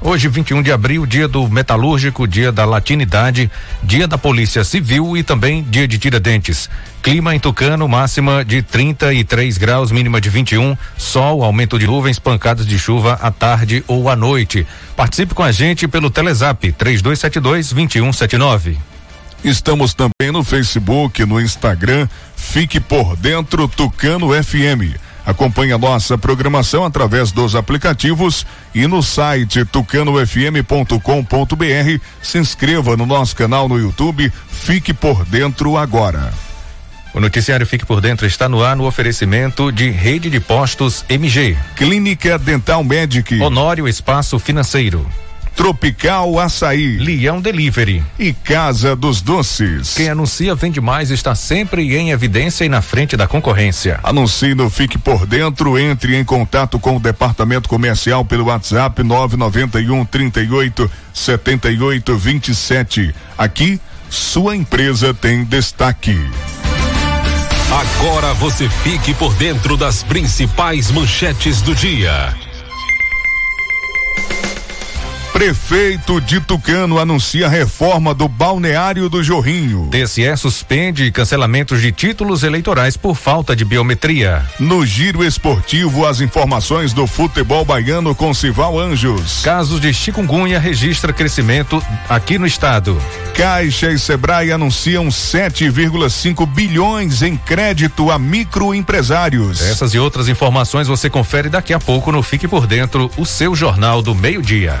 Hoje, 21 de abril, dia do metalúrgico, dia da latinidade, dia da Polícia Civil e também dia de Tiradentes. Clima em Tucano, máxima de 33 graus, mínima de 21. Sol, aumento de nuvens, pancadas de chuva à tarde ou à noite. Participe com a gente pelo Telezap 3272 2179. Estamos também no Facebook, no Instagram. Fique por dentro Tucano FM. Acompanhe a nossa programação através dos aplicativos e no site tucanofm.com.br. Se inscreva no nosso canal no YouTube. Fique por dentro agora. O noticiário Fique por Dentro está no ar no oferecimento de Rede de Postos MG. Clínica Dental Medic. Honório Espaço Financeiro. Tropical Açaí. Leão Delivery. E Casa dos Doces. Quem anuncia vende mais está sempre em evidência e na frente da concorrência. Anuncie no Fique por Dentro, entre em contato com o departamento comercial pelo WhatsApp 991 38 78 27. Aqui, sua empresa tem destaque. Agora você fique por dentro das principais manchetes do dia. Prefeito de Tucano anuncia reforma do balneário do Jorrinho. TSE suspende cancelamentos de títulos eleitorais por falta de biometria. No giro esportivo, as informações do futebol baiano com Sival Anjos. Casos de chikungunya registra crescimento aqui no estado. Caixa e Sebrae anunciam 7,5 bilhões em crédito a microempresários. Essas e outras informações você confere daqui a pouco no Fique por Dentro, o seu jornal do meio-dia.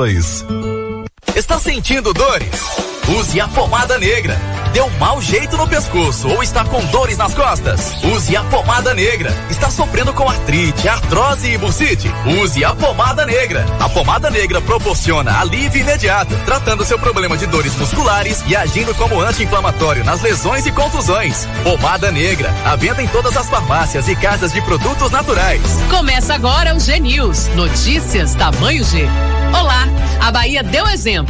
dois. Está sentindo dores? Use a pomada negra. Deu mau jeito no pescoço ou está com dores nas costas? Use a pomada negra. Está sofrendo com artrite, artrose e bursite? Use a pomada negra. A pomada negra proporciona alívio imediato, tratando seu problema de dores musculares e agindo como anti-inflamatório nas lesões e contusões. Pomada negra. A venda em todas as farmácias e casas de produtos naturais. Começa agora o G News. Notícias tamanho G. Olá! A Bahia deu exemplo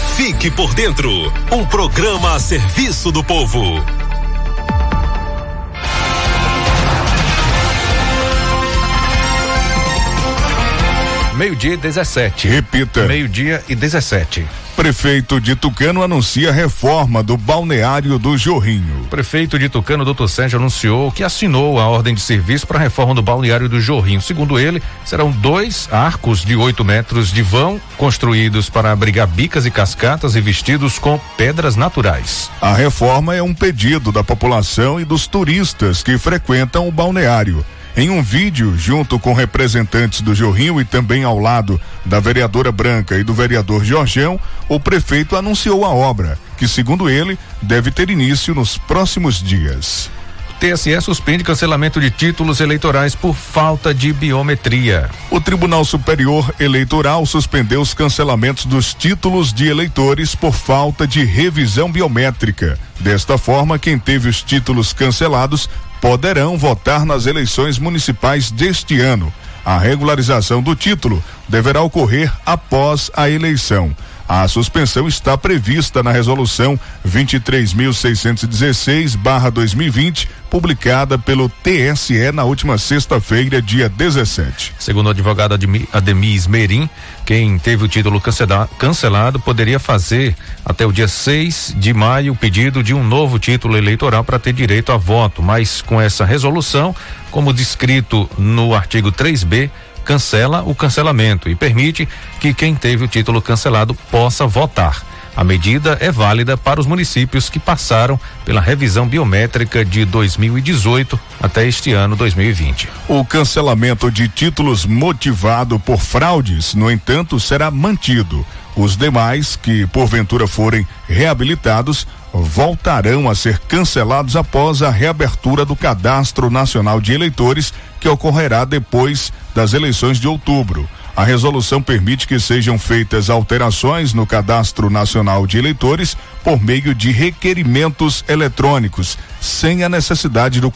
Fique por Dentro um programa a serviço do povo. Meio-dia e 17. Repita. Meio-dia e 17. Prefeito de Tucano anuncia reforma do balneário do Jorrinho. Prefeito de Tucano, doutor Sérgio, anunciou que assinou a ordem de serviço para a reforma do balneário do Jorrinho. Segundo ele, serão dois arcos de 8 metros de vão, construídos para abrigar bicas e cascatas e vestidos com pedras naturais. A reforma é um pedido da população e dos turistas que frequentam o balneário. Em um vídeo, junto com representantes do Jorrinho e também ao lado da vereadora Branca e do vereador Jorgão, o prefeito anunciou a obra, que, segundo ele, deve ter início nos próximos dias. TSE suspende cancelamento de títulos eleitorais por falta de biometria. O Tribunal Superior Eleitoral suspendeu os cancelamentos dos títulos de eleitores por falta de revisão biométrica. Desta forma, quem teve os títulos cancelados poderão votar nas eleições municipais deste ano. A regularização do título deverá ocorrer após a eleição. A suspensão está prevista na resolução 23.616/2020, publicada pelo TSE na última sexta-feira, dia 17. Segundo o advogado Ademir Merim, quem teve o título cancelado poderia fazer até o dia 6 de maio o pedido de um novo título eleitoral para ter direito a voto, mas com essa resolução, como descrito no artigo 3B, cancela o cancelamento e permite que quem teve o título cancelado possa votar. A medida é válida para os municípios que passaram pela revisão biométrica de 2018 até este ano 2020. O cancelamento de títulos motivado por fraudes, no entanto, será mantido. Os demais, que porventura forem reabilitados, voltarão a ser cancelados após a reabertura do Cadastro Nacional de Eleitores, que ocorrerá depois das eleições de outubro. A resolução permite que sejam feitas alterações no Cadastro Nacional de Eleitores por meio de requerimentos eletrônicos, sem a necessidade do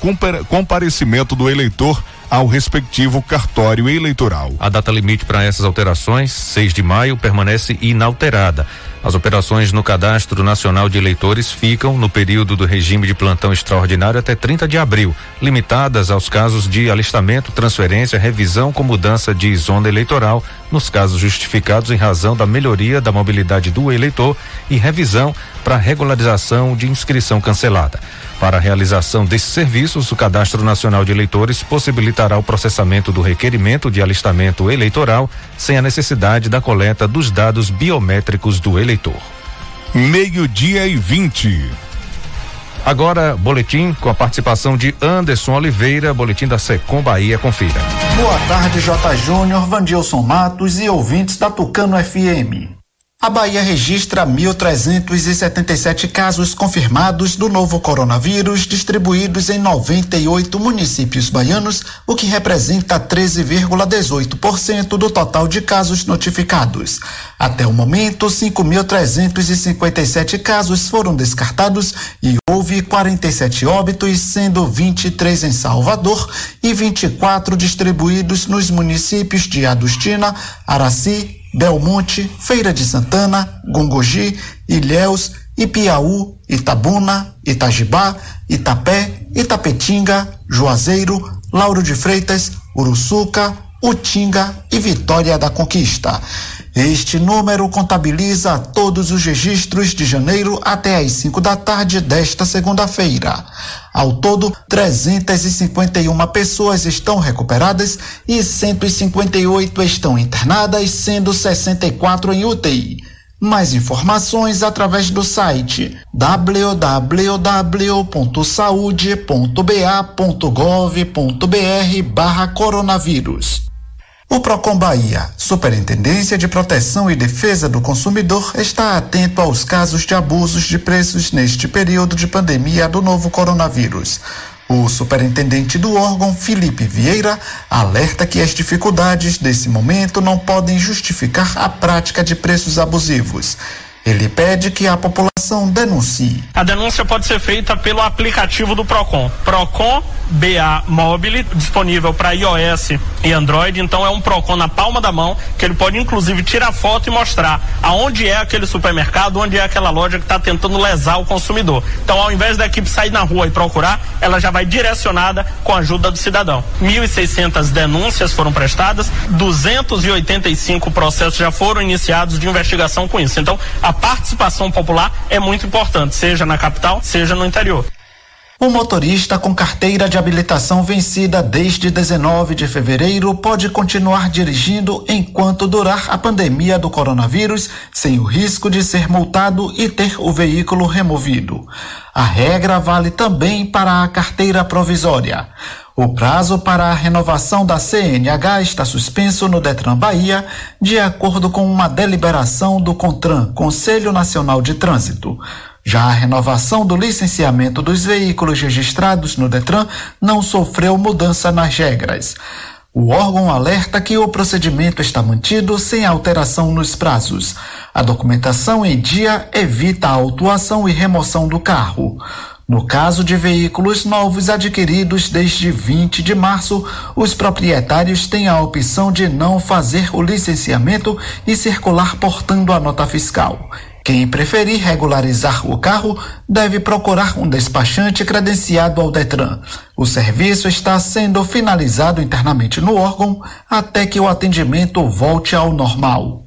comparecimento do eleitor ao respectivo cartório eleitoral. A data limite para essas alterações, 6 de maio, permanece inalterada. As operações no Cadastro Nacional de Eleitores ficam no período do regime de plantão extraordinário até 30 de abril, limitadas aos casos de alistamento, transferência, revisão com mudança de zona eleitoral, nos casos justificados em razão da melhoria da mobilidade do eleitor e revisão para regularização de inscrição cancelada. Para a realização desses serviços, o Cadastro Nacional de Eleitores possibilitará o processamento do requerimento de alistamento eleitoral sem a necessidade da coleta dos dados biométricos do eleitor. Meio-dia e 20. Agora, boletim com a participação de Anderson Oliveira, boletim da Secom Bahia, confira. Boa tarde, J. Júnior, Vandilson Matos e ouvintes da Tucano FM. A Bahia registra 1.377 casos confirmados do novo coronavírus, distribuídos em 98 municípios baianos, o que representa 13,18% do total de casos notificados. Até o momento, 5.357 casos foram descartados e houve 47 óbitos, sendo 23 em Salvador e 24 distribuídos nos municípios de Adustina, Araci, Belmonte, Feira de Santana, Gongogi, Ilhéus, Ipiaú, Itabuna, Itajibá, Itapé, Itapetinga, Juazeiro, Lauro de Freitas, Uruçuca, Utinga e Vitória da Conquista. Este número contabiliza todos os registros de janeiro até às 5 da tarde desta segunda-feira. Ao todo, 351 pessoas estão recuperadas e 158 estão internadas, sendo 64 em UTI. Mais informações através do site www.saude.ba.gov.br/barra coronavírus. O Procon Bahia, Superintendência de Proteção e Defesa do Consumidor, está atento aos casos de abusos de preços neste período de pandemia do novo coronavírus. O superintendente do órgão, Felipe Vieira, alerta que as dificuldades desse momento não podem justificar a prática de preços abusivos. Ele pede que a população denuncie. A denúncia pode ser feita pelo aplicativo do Procon. Procon BA Mobile, disponível para iOS e Android. Então é um Procon na palma da mão, que ele pode inclusive tirar foto e mostrar aonde é aquele supermercado, onde é aquela loja que está tentando lesar o consumidor. Então, ao invés da equipe sair na rua e procurar, ela já vai direcionada com a ajuda do cidadão. 1.600 denúncias foram prestadas, 285 processos já foram iniciados de investigação com isso. Então, a participação popular é muito importante, seja na capital, seja no interior. O motorista com carteira de habilitação vencida desde 19 de fevereiro pode continuar dirigindo enquanto durar a pandemia do coronavírus, sem o risco de ser multado e ter o veículo removido. A regra vale também para a carteira provisória. O prazo para a renovação da CNH está suspenso no Detran Bahia, de acordo com uma deliberação do CONTRAN, Conselho Nacional de Trânsito. Já a renovação do licenciamento dos veículos registrados no Detran não sofreu mudança nas regras. O órgão alerta que o procedimento está mantido sem alteração nos prazos. A documentação em dia evita a autuação e remoção do carro. No caso de veículos novos adquiridos desde 20 de março, os proprietários têm a opção de não fazer o licenciamento e circular portando a nota fiscal. Quem preferir regularizar o carro deve procurar um despachante credenciado ao Detran. O serviço está sendo finalizado internamente no órgão até que o atendimento volte ao normal.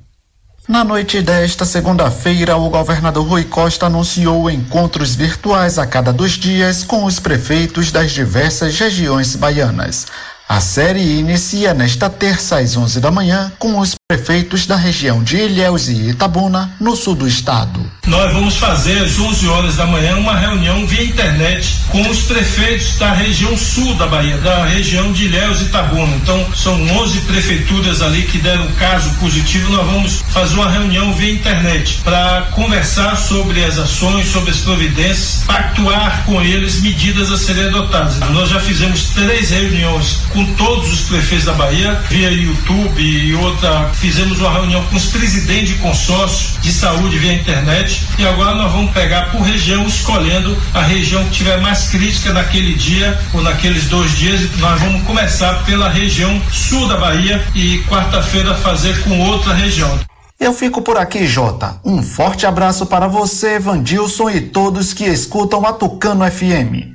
Na noite desta segunda-feira, o governador Rui Costa anunciou encontros virtuais a cada dois dias com os prefeitos das diversas regiões baianas. A série inicia nesta terça às 11 da manhã com os prefeitos da região de Ilhéus e Itabuna, no sul do estado. Nós vamos fazer às 11 horas da manhã uma reunião via internet com os prefeitos da região sul da Bahia, da região de Ilhéus e Itabuna. Então, são 11 prefeituras ali que deram caso positivo. Nós vamos fazer uma reunião via internet para conversar sobre as ações, sobre as providências, pactuar com eles medidas a serem adotadas. Nós já fizemos três reuniões com todos os prefeitos da Bahia, via YouTube e outra fizemos uma reunião com os presidentes de consórcio de saúde via internet e agora nós vamos pegar por região, escolhendo a região que tiver mais crítica naquele dia ou naqueles dois dias. Nós vamos começar pela região sul da Bahia e quarta-feira fazer com outra região. Eu fico por aqui, Jota. Um forte abraço para você, Vandilson e todos que escutam a Tucano FM.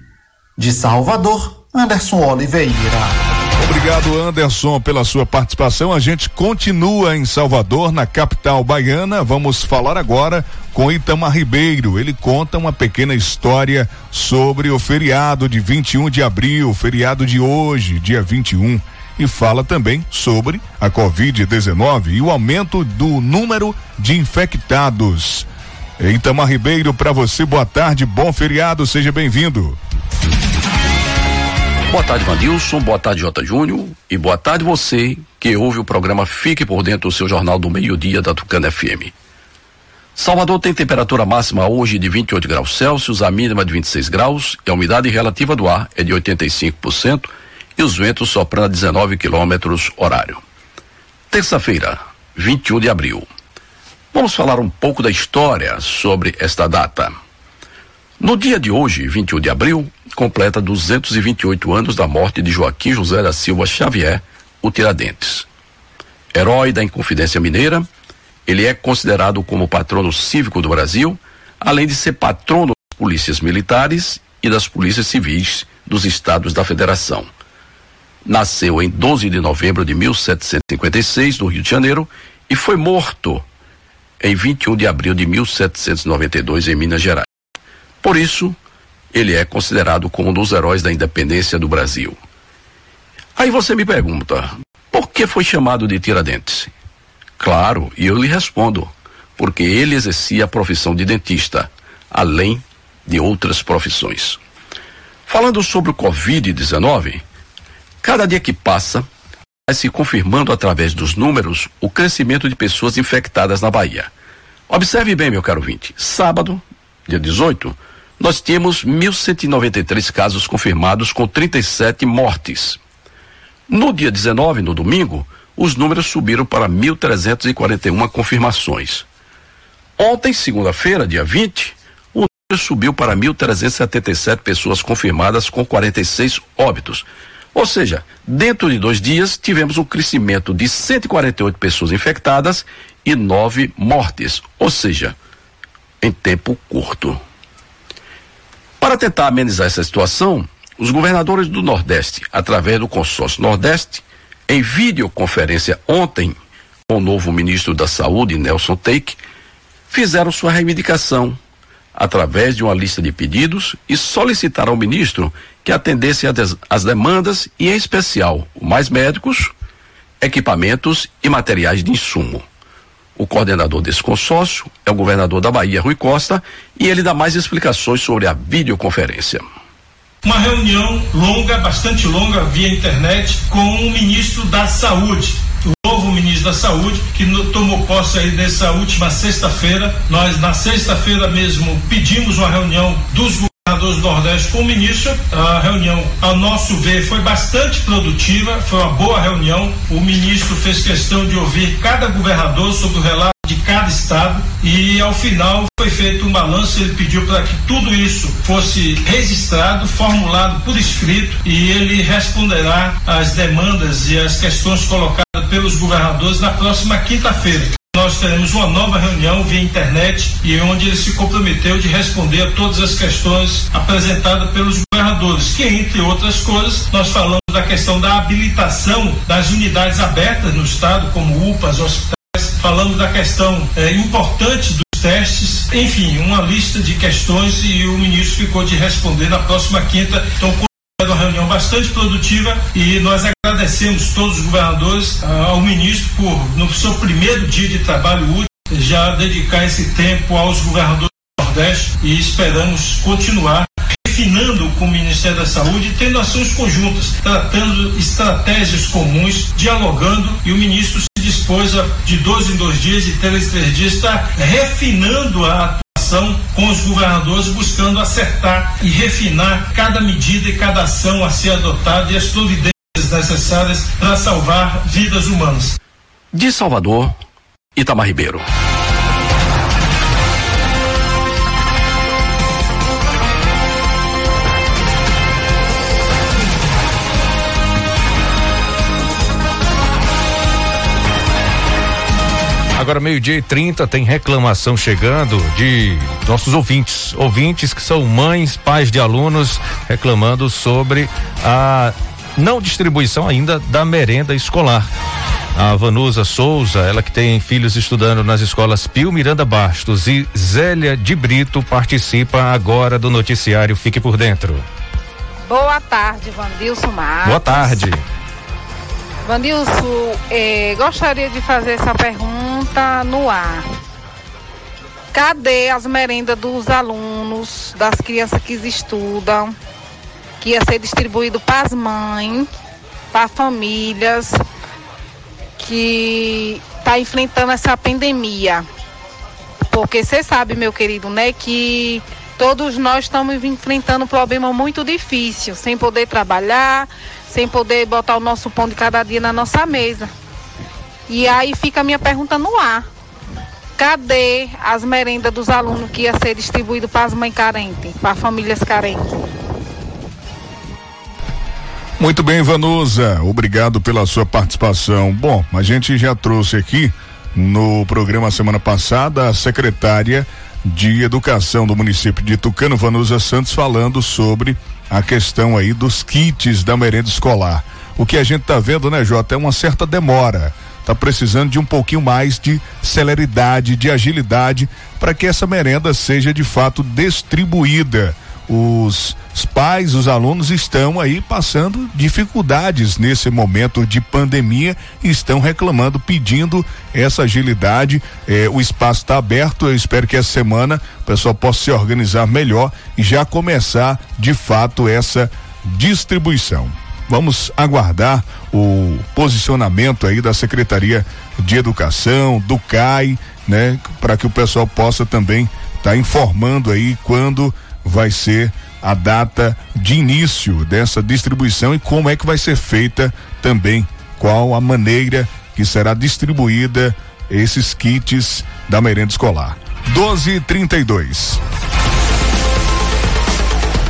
De Salvador, Anderson Oliveira. Obrigado, Anderson, pela sua participação. A gente continua em Salvador, na capital baiana. Vamos falar agora com Itamar Ribeiro. Ele conta uma pequena história sobre o feriado de 21 de abril, feriado de hoje, dia 21. E fala também sobre a Covid-19 e o aumento do número de infectados. Itamar Ribeiro, para você, boa tarde, bom feriado, seja bem-vindo. Boa tarde, Vandilson. Boa tarde, J. Júnior. E boa tarde você que ouve o programa Fique por Dentro do seu Jornal do Meio-Dia da Tucana FM. Salvador tem temperatura máxima hoje de 28 graus Celsius, a mínima de 26 graus e a umidade relativa do ar é de 85% e os ventos soprando a 19 quilômetros horário. Terça-feira, 21 de abril. Vamos falar um pouco da história sobre esta data. No dia de hoje, 21 de abril, completa 228 anos da morte de Joaquim José da Silva Xavier, o Tiradentes. Herói da Inconfidência Mineira, ele é considerado como patrono cívico do Brasil, além de ser patrono das polícias militares e das polícias civis dos estados da Federação. Nasceu em 12 de novembro de 1756, no Rio de Janeiro, e foi morto em 21 de abril de 1792, em Minas Gerais. Por isso, ele é considerado como um dos heróis da independência do Brasil. Aí você me pergunta, por que foi chamado de Tiradentes? Claro, e eu lhe respondo, porque ele exercia a profissão de dentista, além de outras profissões. Falando sobre o Covid-19, cada dia que passa, vai se confirmando através dos números o crescimento de pessoas infectadas na Bahia. Observe bem, meu caro vinte. Sábado, dia 18, nós tínhamos 1.193 casos confirmados com 37 mortes. No dia 19, no domingo, os números subiram para 1.341 confirmações. Ontem, segunda-feira, dia 20, subiu para 1.377 pessoas confirmadas com 46 óbitos. Ou seja, dentro de dois dias tivemos um crescimento de 148 pessoas infectadas e nove mortes. Ou seja, em tempo curto. Para tentar amenizar essa situação, os governadores do Nordeste, através do consórcio Nordeste, em videoconferência ontem com o novo ministro da Saúde, Nelson Teik, fizeram sua reivindicação através de uma lista de pedidos e solicitaram ao ministro que atendesse às demandas e, em especial, mais médicos, equipamentos e materiais de insumo. O coordenador desse consórcio é o governador da Bahia, Rui Costa, e ele dá mais explicações sobre a videoconferência. Uma reunião longa, bastante longa, via internet, com o ministro da Saúde, o novo ministro da Saúde, que tomou posse aí nessa última sexta-feira. Nós, na sexta-feira mesmo, pedimos uma reunião dos governadores do Nordeste com o ministro. A reunião, ao nosso ver, foi bastante produtiva, foi uma boa reunião. O ministro fez questão de ouvir cada governador sobre o relato de cada estado e ao final foi feito um balanço, ele pediu para que tudo isso fosse registrado, formulado por escrito e ele responderá às demandas e às questões colocadas pelos governadores na próxima quinta-feira. Nós teremos uma nova reunião via internet e onde ele se comprometeu de responder a todas as questões apresentadas pelos governadores, que entre outras coisas nós falamos da questão da habilitação das unidades abertas no estado, como UPAs, hospitais falando da questão é, importante dos testes, enfim, uma lista de questões e o ministro ficou de responder na próxima quinta. Então, uma reunião bastante produtiva e nós agradecemos todos os governadores ah, ao ministro por, no seu primeiro dia de trabalho útil, já dedicar esse tempo aos governadores do Nordeste e esperamos continuar refinando com o Ministério da Saúde, tendo ações conjuntas, tratando estratégias comuns, dialogando e o ministro se dispôs a, de dois em dois dias, de três em três dias, está refinando a atuação com os governadores, buscando acertar e refinar cada medida e cada ação a ser adotada e as providências necessárias para salvar vidas humanas. De Salvador, Itamar Ribeiro. Agora, meio-dia e 30, tem reclamação chegando de nossos ouvintes. Ouvintes que são mães, pais de alunos, reclamando sobre a não distribuição ainda da merenda escolar. A Vanusa Souza, ela que tem filhos estudando nas escolas Pio Miranda Bastos e Zélia de Brito, participa agora do noticiário Fique por Dentro. Boa tarde, Vandilson Marcos. Boa tarde. Vandilson, eh, gostaria de fazer essa pergunta no ar. Cadê as merendas dos alunos, das crianças que estudam, que ia ser distribuído para as mães, para famílias que está enfrentando essa pandemia? Porque você sabe, meu querido, né, que todos nós estamos enfrentando um problema muito difícil, sem poder trabalhar, sem poder botar o nosso pão de cada dia na nossa mesa. E aí fica a minha pergunta no ar. Cadê as merendas dos alunos que ia ser distribuído para as mães carentes, para famílias carentes? Muito bem, Vanusa, obrigado pela sua participação. Bom, a gente já trouxe aqui no programa semana passada a secretária de Educação do município de Tucano, Vanusa Santos, falando sobre a questão aí dos kits da merenda escolar. O que a gente está vendo, né, Jota, é uma certa demora. Está precisando de um pouquinho mais de celeridade, de agilidade, para que essa merenda seja de fato distribuída os, pais, os alunos estão aí passando dificuldades nesse momento de pandemia e estão reclamando, pedindo essa agilidade. Eh, o espaço está aberto. Eu espero que essa semana o pessoal possa se organizar melhor e já começar de fato essa distribuição. Vamos aguardar o posicionamento aí da Secretaria de Educação, do CAI, né, para que o pessoal possa também estar tá informando aí quando vai ser a data de início dessa distribuição e como é que vai ser feita também, qual a maneira que será distribuída esses kits da merenda escolar. 12 e 32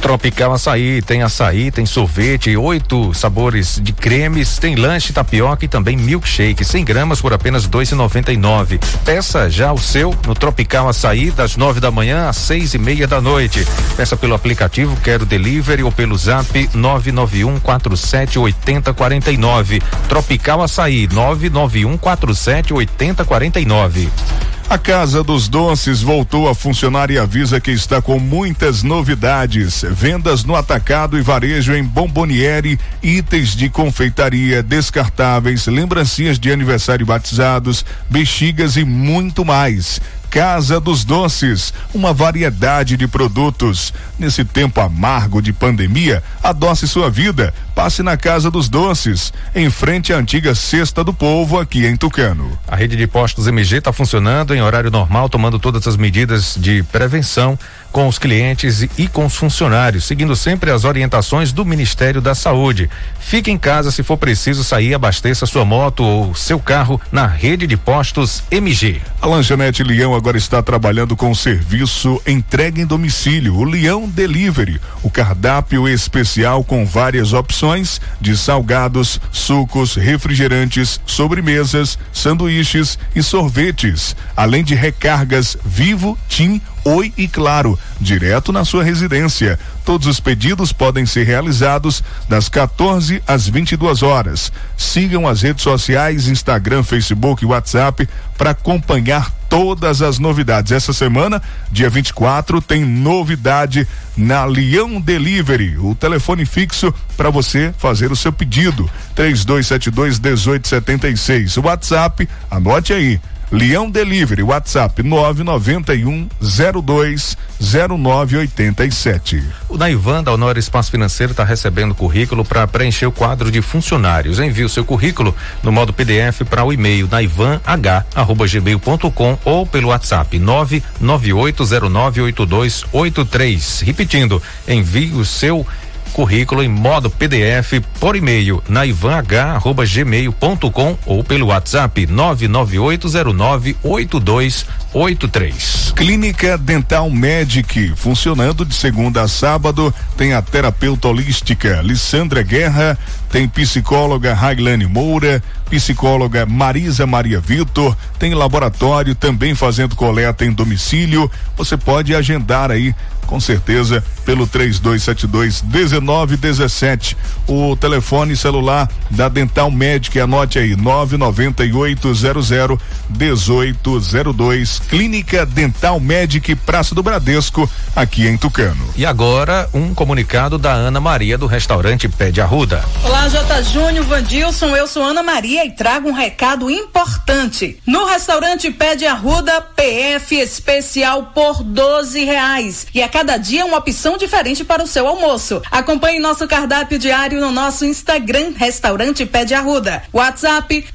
Tropical Açaí, tem açaí, tem sorvete, oito sabores de cremes, tem lanche, tapioca e também milkshake, 100 gramas por apenas dois e noventa e nove. Peça já o seu no Tropical Açaí das nove da manhã às seis e meia da noite. Peça pelo aplicativo Quero Delivery ou pelo Zap nove nove um quatro sete oitenta quarenta e nove. Tropical Açaí nove nove um quatro sete oitenta quarenta e nove. A Casa dos Doces voltou a funcionar e avisa que está com muitas novidades. Vendas no atacado e varejo em bomboniere, itens de confeitaria, descartáveis, lembrancinhas de aniversário batizados, bexigas e muito mais. Casa dos Doces, uma variedade de produtos. Nesse tempo amargo de pandemia, adoce sua vida. Passe na Casa dos Doces, em frente à antiga Cesta do Povo, aqui em Tucano. A rede de postos MG está funcionando em horário normal, tomando todas as medidas de prevenção com os clientes e com os funcionários, seguindo sempre as orientações do Ministério da Saúde. Fique em casa se for preciso sair, abasteça sua moto ou seu carro na rede de postos MG. A lanchonete Leão agora está trabalhando com o serviço entrega em domicílio, o Leão Delivery, o cardápio especial com várias opções de salgados, sucos, refrigerantes, sobremesas, sanduíches e sorvetes, além de recargas Vivo, Tim Oi e Claro, direto na sua residência. Todos os pedidos podem ser realizados das 14 às 22 horas. Sigam as redes sociais, Instagram, Facebook e WhatsApp para acompanhar todas as novidades. Essa semana, dia 24, tem novidade na Leão Delivery, o telefone fixo para você fazer o seu pedido. 3272 1876. WhatsApp, anote aí. Leão Delivery, WhatsApp 991 02 0987. O Naivan da Honor Espaço Financeiro está recebendo currículo para preencher o quadro de funcionários. Envie o seu currículo no modo PDF para o e-mail naivanh@gmail.com ou pelo WhatsApp 998098283. Repetindo, envie o seu currículo em modo PDF por e-mail na ivanh@gmail.com ou pelo WhatsApp 998098283. Clínica Dental Medic, funcionando de segunda a sábado, tem a terapeuta holística Lissandra Guerra, tem psicóloga Raglane Moura, psicóloga Marisa Maria Vitor, tem laboratório também fazendo coleta em domicílio. Você pode agendar aí com certeza pelo 3272 1917. O telefone celular da Dental Medic, anote aí 99800 1802. Clínica Dental Medic, Praça do Bradesco, aqui em Tucano. E agora um comunicado da Ana Maria do restaurante Pé de Arruda. Olá, J. Júnior, Vandilson, eu sou Ana Maria e trago um recado importante. No restaurante Pé de Arruda, PF especial por 12 reais. E a cada dia uma opção diferente para o seu almoço. Acompanhe nosso cardápio diário no nosso Instagram, Restaurante Pé de Arruda. WhatsApp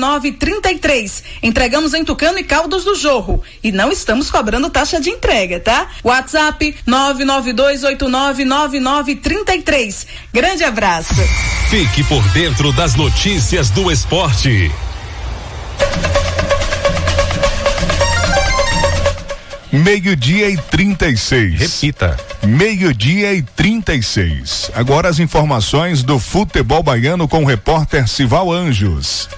992899933. Entregamos em Tucano e Caldos do Jorro. E não estamos cobrando taxa de entrega, tá? WhatsApp 992899933. Grande abraço. Fique por dentro das notícias do esporte. Meio-dia e 36. Repita. Meio-dia e 36. Agora as informações do futebol baiano com o repórter Sival Anjos.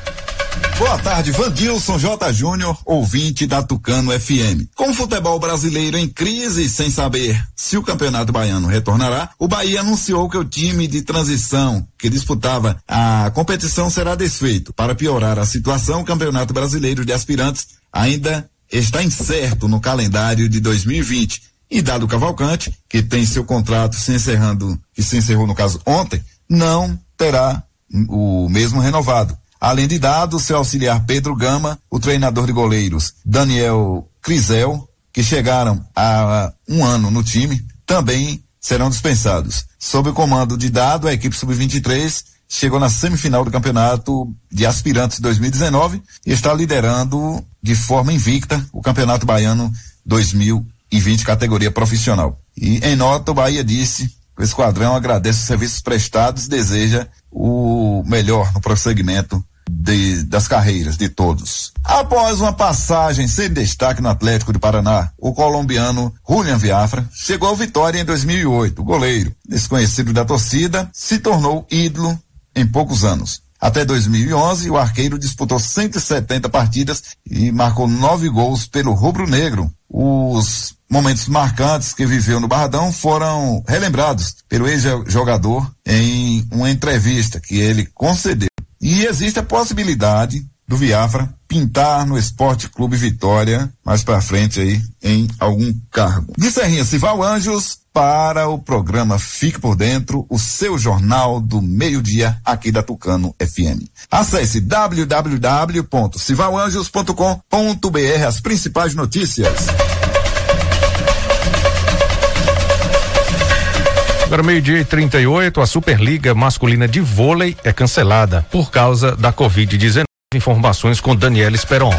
Boa tarde, Vandilson J. Júnior, ouvinte da Tucano FM. Com o futebol brasileiro em crise, sem saber se o Campeonato Baiano retornará, o Bahia anunciou que o time de transição que disputava a competição será desfeito. Para piorar a situação, o Campeonato Brasileiro de Aspirantes ainda está incerto no calendário de 2020. E dado Cavalcante, que tem seu contrato se encerrando, que se encerrou no caso ontem, não terá o mesmo renovado. Além de dado, seu auxiliar Pedro Gama, o treinador de goleiros Daniel Crisel, que chegaram há um ano no time, também serão dispensados. Sob o comando de dado, a equipe sub-23 chegou na semifinal do campeonato de aspirantes 2019 e está liderando de forma invicta o Campeonato Baiano 2020 categoria profissional. E em nota o Bahia disse o esquadrão agradece os serviços prestados e deseja o melhor no prosseguimento de, das carreiras de todos. Após uma passagem sem destaque no Atlético de Paraná, o colombiano Julian Viafra chegou à vitória em 2008. O goleiro, desconhecido da torcida, se tornou ídolo em poucos anos. Até 2011, o arqueiro disputou 170 partidas e marcou nove gols pelo rubro-negro. Os momentos marcantes que viveu no Barradão foram relembrados pelo ex-jogador em uma entrevista que ele concedeu. E existe a possibilidade do Viafra pintar no Esporte Clube Vitória mais para frente aí em algum cargo. De Serrinha Cival Anjos para o programa Fique por Dentro, o seu jornal do meio-dia aqui da Tucano FM. Acesse www.civalanjos.com.br as principais notícias. Agora, meio-dia e 38, a Superliga Masculina de Vôlei é cancelada por causa da Covid-19. Informações com Daniela Esperon.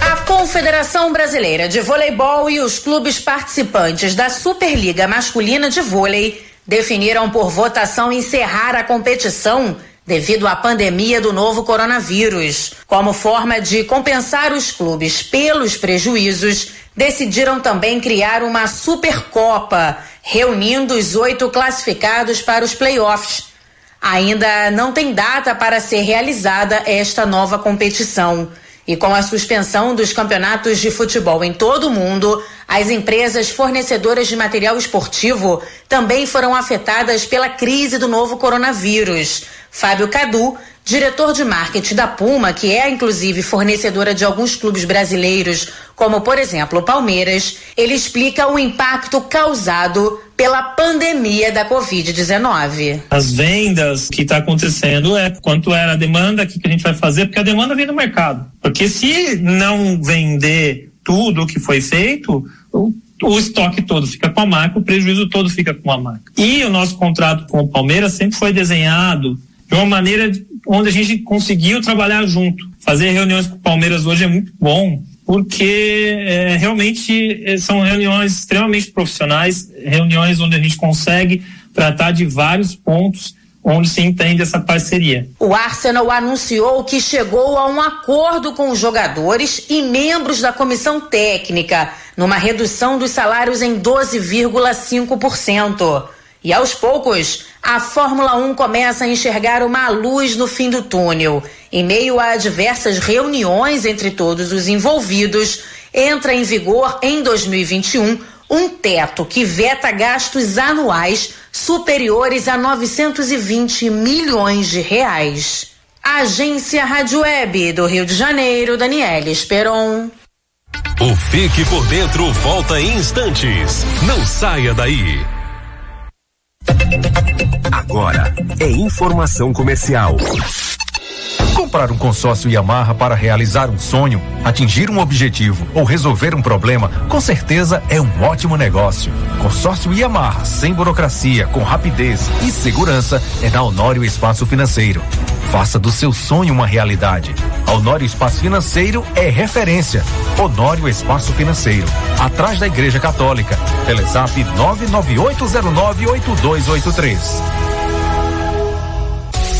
A Confederação Brasileira de Voleibol e os clubes participantes da Superliga Masculina de Vôlei definiram por votação encerrar a competição devido à pandemia do novo coronavírus. Como forma de compensar os clubes pelos prejuízos, decidiram também criar uma Supercopa, reunindo os oito classificados para os playoffs. Ainda não tem data para ser realizada esta nova competição. E com a suspensão dos campeonatos de futebol em todo o mundo, as empresas fornecedoras de material esportivo também foram afetadas pela crise do novo coronavírus. Fábio Cadu, diretor de marketing da Puma, que é inclusive fornecedora de alguns clubes brasileiros, como por exemplo o Palmeiras, ele explica o impacto causado pela pandemia da Covid-19. As vendas que está acontecendo é quanto era a demanda, o que, que a gente vai fazer, porque a demanda vem do mercado. Porque se não vender tudo o que foi feito, o, o estoque todo fica com a marca, o prejuízo todo fica com a marca. E o nosso contrato com o Palmeiras sempre foi desenhado de uma maneira onde a gente conseguiu trabalhar junto. Fazer reuniões com o Palmeiras hoje é muito bom, porque é, realmente é, são reuniões extremamente profissionais, reuniões onde a gente consegue tratar de vários pontos onde se entende essa parceria. O Arsenal anunciou que chegou a um acordo com os jogadores e membros da comissão técnica, numa redução dos salários em 12,5%. E aos poucos, a Fórmula 1 começa a enxergar uma luz no fim do túnel. Em meio a diversas reuniões entre todos os envolvidos, entra em vigor em 2021 um teto que veta gastos anuais superiores a 920 milhões de reais. Agência Rádio Web do Rio de Janeiro, Daniela Esperon. O Fique por Dentro volta em instantes. Não saia daí. Agora é informação comercial. Comprar um consórcio Yamaha para realizar um sonho, atingir um objetivo ou resolver um problema, com certeza é um ótimo negócio. Consórcio Yamaha, sem burocracia, com rapidez e segurança, é na Honório Espaço Financeiro. Faça do seu sonho uma realidade. Honório Espaço Financeiro é referência. Honório Espaço Financeiro, atrás da Igreja Católica. Telezap 998098283.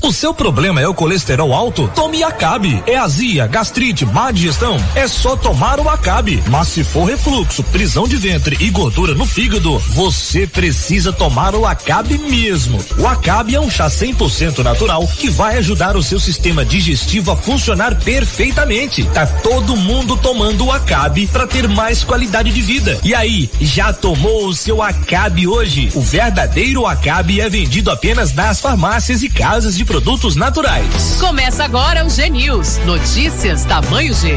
O seu problema é o colesterol alto? Tome Acabe. É azia, gastrite, má digestão? É só tomar o Acabe. Mas se for refluxo, prisão de ventre e gordura no fígado, você precisa tomar o Acabe mesmo. O Acabe é um chá 100% natural que vai ajudar o seu sistema digestivo a funcionar perfeitamente. Tá todo mundo tomando o Acabe para ter mais qualidade de vida. E aí, já tomou o seu Acabe hoje? O verdadeiro Acabe é vendido apenas nas farmácias e casas de produtos naturais. Começa agora o G News. Notícias tamanho G.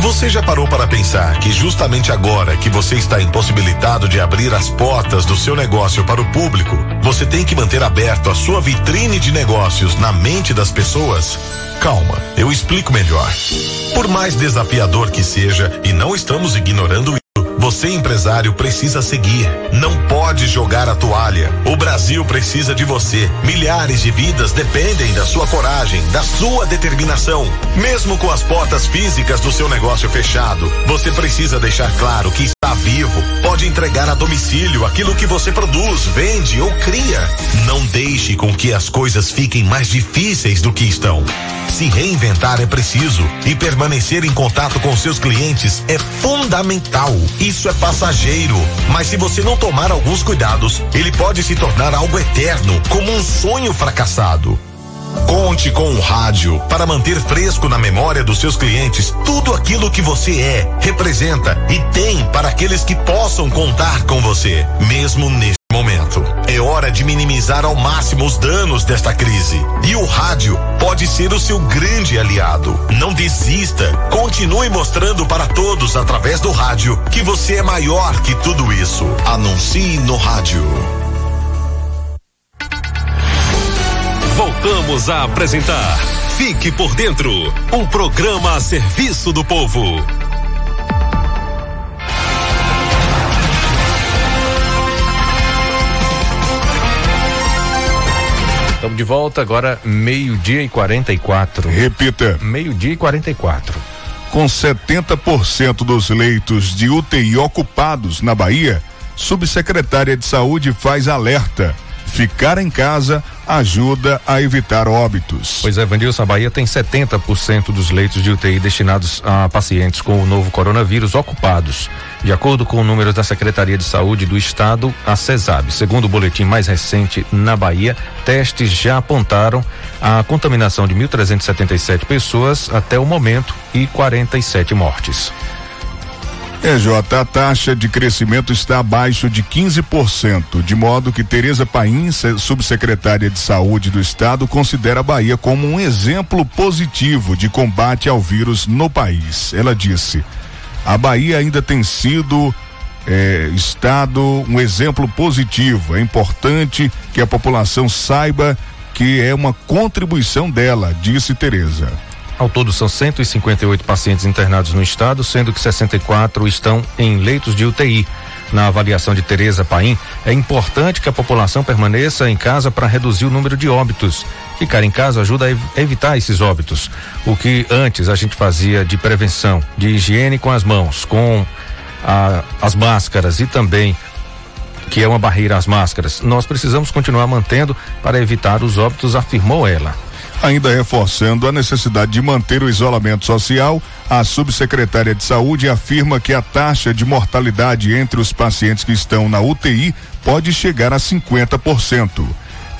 Você já parou para pensar que justamente agora que você está impossibilitado de abrir as portas do seu negócio para o público, você tem que manter aberto a sua vitrine de negócios na mente das pessoas? Calma, eu explico melhor. Por mais desafiador que seja, e não estamos ignorando você, empresário, precisa seguir. Não pode jogar a toalha. O Brasil precisa de você. Milhares de vidas dependem da sua coragem, da sua determinação. Mesmo com as portas físicas do seu negócio fechado, você precisa deixar claro que está vivo. Pode entregar a domicílio aquilo que você produz, vende ou cria. Não deixe com que as coisas fiquem mais difíceis do que estão. Se reinventar é preciso e permanecer em contato com seus clientes é fundamental. Isso é passageiro, mas se você não tomar alguns cuidados, ele pode se tornar algo eterno, como um sonho fracassado. Conte com o rádio para manter fresco na memória dos seus clientes tudo aquilo que você é, representa e tem para aqueles que possam contar com você, mesmo momento. É hora de minimizar ao máximo os danos desta crise. E o rádio pode ser o seu grande aliado. Não desista. Continue mostrando para todos através do rádio que você é maior que tudo isso. Anuncie no rádio. Voltamos a apresentar Fique por Dentro um programa a serviço do povo. Estamos de volta agora, meio-dia e 44. Repita. Meio-dia e 44. Com 70% dos leitos de UTI ocupados na Bahia, subsecretária de Saúde faz alerta. Ficar em casa ajuda a evitar óbitos. Pois é, Vandilson, a Bahia tem 70% dos leitos de UTI destinados a pacientes com o novo coronavírus ocupados. De acordo com o número da Secretaria de Saúde do Estado, a CESAB, segundo o boletim mais recente na Bahia, testes já apontaram a contaminação de 1.377 pessoas até o momento e 47 mortes. É, Jota, a taxa de crescimento está abaixo de 15%, de modo que Tereza Paim, subsecretária de Saúde do Estado, considera a Bahia como um exemplo positivo de combate ao vírus no país. Ela disse: a Bahia ainda tem sido é, estado um exemplo positivo. É importante que a população saiba que é uma contribuição dela, disse Tereza. Ao todo, são 158 pacientes internados no estado, sendo que 64 estão em leitos de UTI. Na avaliação de Tereza Paim, é importante que a população permaneça em casa para reduzir o número de óbitos. Ficar em casa ajuda a evitar esses óbitos. O que antes a gente fazia de prevenção, de higiene com as mãos, com a, as máscaras e também que é uma barreira às máscaras, nós precisamos continuar mantendo para evitar os óbitos, afirmou ela. Ainda reforçando a necessidade de manter o isolamento social, a subsecretária de Saúde afirma que a taxa de mortalidade entre os pacientes que estão na UTI pode chegar a 50%.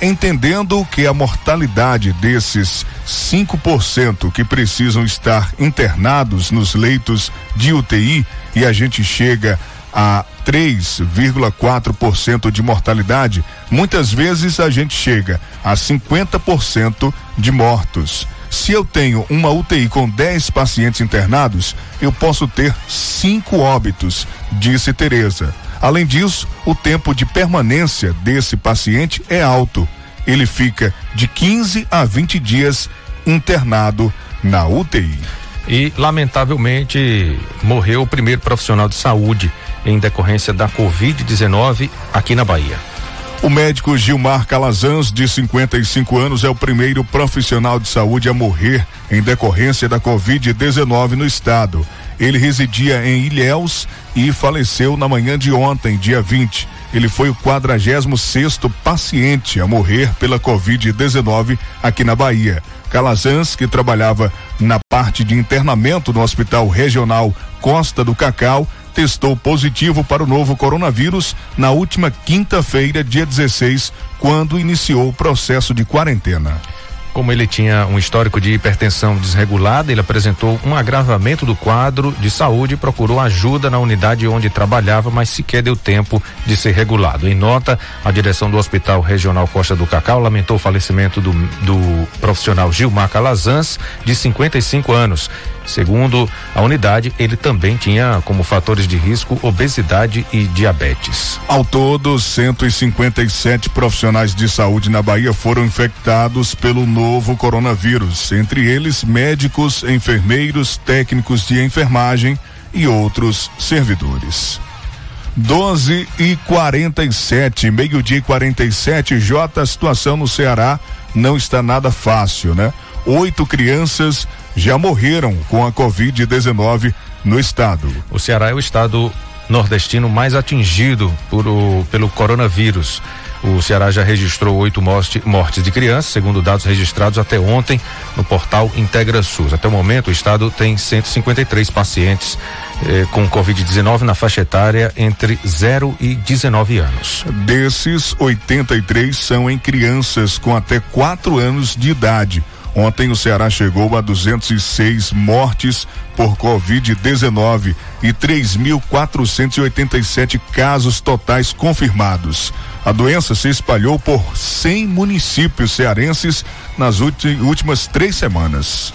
Entendendo que a mortalidade desses 5% que precisam estar internados nos leitos de UTI e a gente chega a 3,4% de mortalidade, muitas vezes a gente chega a 50% de mortos. Se eu tenho uma UTI com 10 pacientes internados, eu posso ter cinco óbitos, disse Tereza. Além disso, o tempo de permanência desse paciente é alto. Ele fica de 15 a 20 dias internado na UTI. E, lamentavelmente, morreu o primeiro profissional de saúde em decorrência da Covid-19 aqui na Bahia. O médico Gilmar Calazans, de 55 anos, é o primeiro profissional de saúde a morrer em decorrência da Covid-19 no estado. Ele residia em Ilhéus e faleceu na manhã de ontem, dia 20. Ele foi o 46 paciente a morrer pela Covid-19 aqui na Bahia. Calazans, que trabalhava na parte de internamento no Hospital Regional Costa do Cacau, testou positivo para o novo coronavírus na última quinta-feira, dia 16, quando iniciou o processo de quarentena. Como ele tinha um histórico de hipertensão desregulada, ele apresentou um agravamento do quadro de saúde e procurou ajuda na unidade onde trabalhava, mas sequer deu tempo de ser regulado. Em nota, a direção do Hospital Regional Costa do Cacau lamentou o falecimento do, do profissional Gilmar Calazans, de 55 anos. Segundo a unidade, ele também tinha como fatores de risco obesidade e diabetes. Ao todo, 157 profissionais de saúde na Bahia foram infectados pelo novo coronavírus, entre eles médicos, enfermeiros, técnicos de enfermagem e outros servidores. 12 e 47, meio-dia e 47, J, a situação no Ceará não está nada fácil, né? Oito crianças já morreram com a Covid-19 no estado. O Ceará é o estado nordestino mais atingido por o, pelo coronavírus. O Ceará já registrou oito mortes de crianças, segundo dados registrados até ontem no portal Integra SUS. Até o momento, o estado tem 153 pacientes eh, com Covid-19 na faixa etária entre 0 e 19 anos. Desses, 83 são em crianças com até 4 anos de idade. Ontem o Ceará chegou a 206 mortes por Covid-19 e 3.487 casos totais confirmados. A doença se espalhou por 100 municípios cearenses nas últimas três semanas.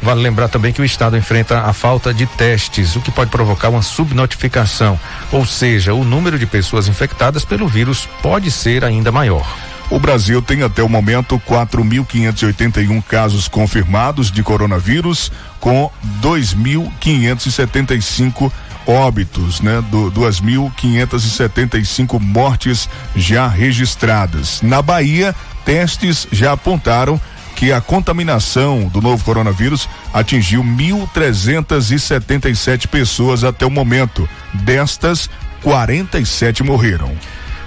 Vale lembrar também que o estado enfrenta a falta de testes, o que pode provocar uma subnotificação, ou seja, o número de pessoas infectadas pelo vírus pode ser ainda maior. O Brasil tem até o momento 4.581 casos confirmados de coronavírus, com 2.575 óbitos, né? Do, 2.575 mortes já registradas. Na Bahia, testes já apontaram que a contaminação do novo coronavírus atingiu 1.377 pessoas até o momento. Destas, 47 morreram.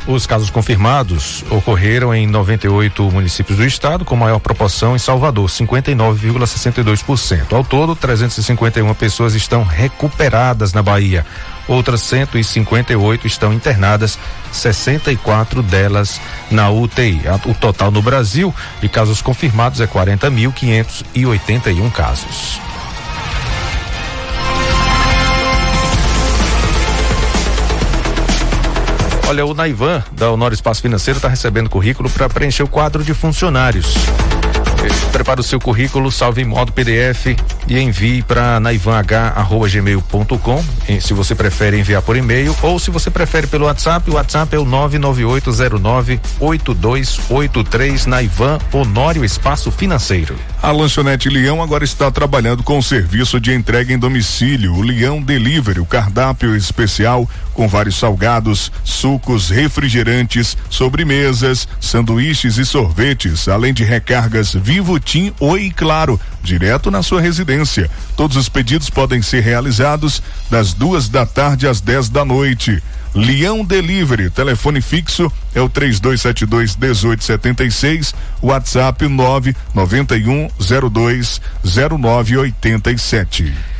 Os casos confirmados ocorreram em 98 municípios do estado, com maior proporção em Salvador, 59,62%. Ao todo, 351 pessoas estão recuperadas na Bahia. Outras 158 estão internadas, 64 delas na UTI. O total no Brasil de casos confirmados é 40.581 casos. Olha, o Naivan, da Honor Espaço Financeiro, está recebendo currículo para preencher o quadro de funcionários. Prepare o seu currículo, salve em modo PDF e envie para naivanh@gmail.com. Se você prefere enviar por e-mail ou se você prefere pelo WhatsApp, o WhatsApp é o 998098283 Naivan Honório Espaço Financeiro. A lanchonete Leão agora está trabalhando com o serviço de entrega em domicílio, o Leão Delivery, o cardápio especial com vários salgados, sucos, refrigerantes, sobremesas, sanduíches e sorvetes, além de recargas Vivo Tim Oi Claro, direto na sua residência. Todos os pedidos podem ser realizados das duas da tarde às 10 da noite. Leão Delivery, telefone fixo é o 3272 1876, WhatsApp 991 02 0987.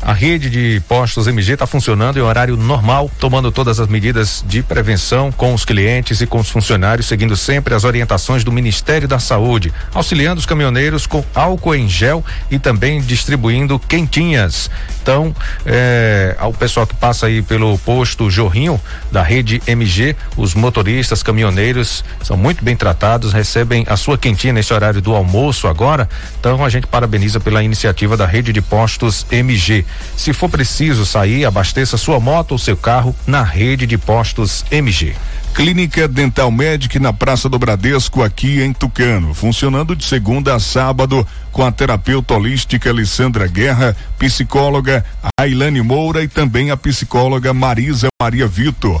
A rede de postos MG está funcionando em horário normal, tomando todas as medidas de prevenção com os clientes e com os funcionários, seguindo sempre as orientações do Ministério da Saúde, auxiliando os caminhoneiros com álcool em gel e também distribuindo quentinhas. Então, é, ao pessoal que passa aí pelo posto Jorrinho da rede MG, os motoristas, caminhoneiros são muito bem tratados, recebem a sua quentinha nesse horário do almoço agora. Então, a gente parabeniza pela iniciativa da rede de postos MG. Se for preciso sair, abasteça sua moto ou seu carro na rede de postos MG. Clínica Dental Medic na Praça do Bradesco, aqui em Tucano, funcionando de segunda a sábado com a terapeuta holística Alessandra Guerra, psicóloga Ailane Moura e também a psicóloga Marisa Maria Vitor.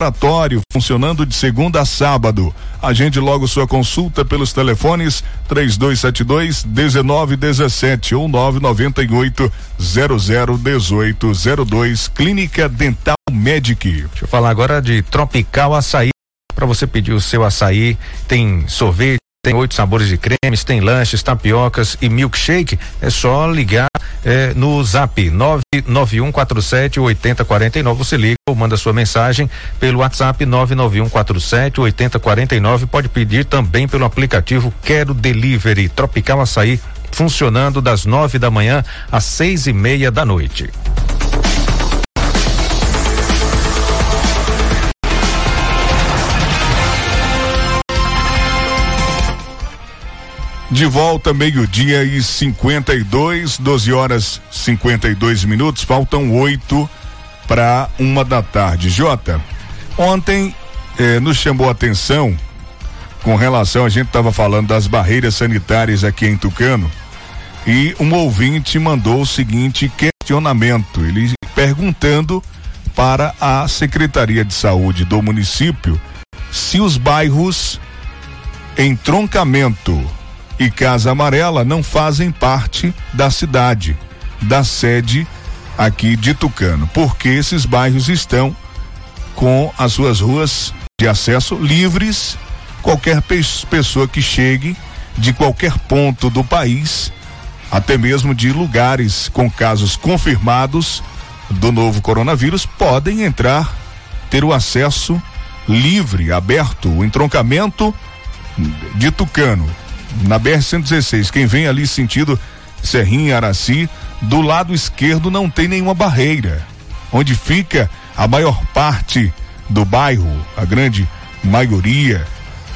Laboratório funcionando de segunda a sábado. Agende logo sua consulta pelos telefones 3272 1917 ou 998 001802 Clínica Dental Medic. Deixa eu falar agora de Tropical Açaí. Para você pedir o seu açaí, tem sorvete tem oito sabores de cremes, tem lanches, tapiocas e milkshake. É só ligar é, no zap 99147 8049. Você liga ou manda sua mensagem pelo WhatsApp 99147 8049. Pode pedir também pelo aplicativo Quero Delivery Tropical Açaí, funcionando das nove da manhã às seis e meia da noite. De volta, meio-dia e 52, 12 horas 52 minutos, faltam oito para uma da tarde. Jota, ontem eh, nos chamou a atenção com relação, a gente estava falando das barreiras sanitárias aqui em Tucano e um ouvinte mandou o seguinte questionamento, ele perguntando para a Secretaria de Saúde do município se os bairros entroncamento e Casa Amarela não fazem parte da cidade, da sede aqui de Tucano, porque esses bairros estão com as suas ruas de acesso livres. Qualquer pessoa que chegue de qualquer ponto do país, até mesmo de lugares com casos confirmados do novo coronavírus, podem entrar, ter o acesso livre, aberto, o entroncamento de Tucano na BR-116. Quem vem ali sentido Serrinha, Araci, do lado esquerdo não tem nenhuma barreira. Onde fica a maior parte do bairro, a grande maioria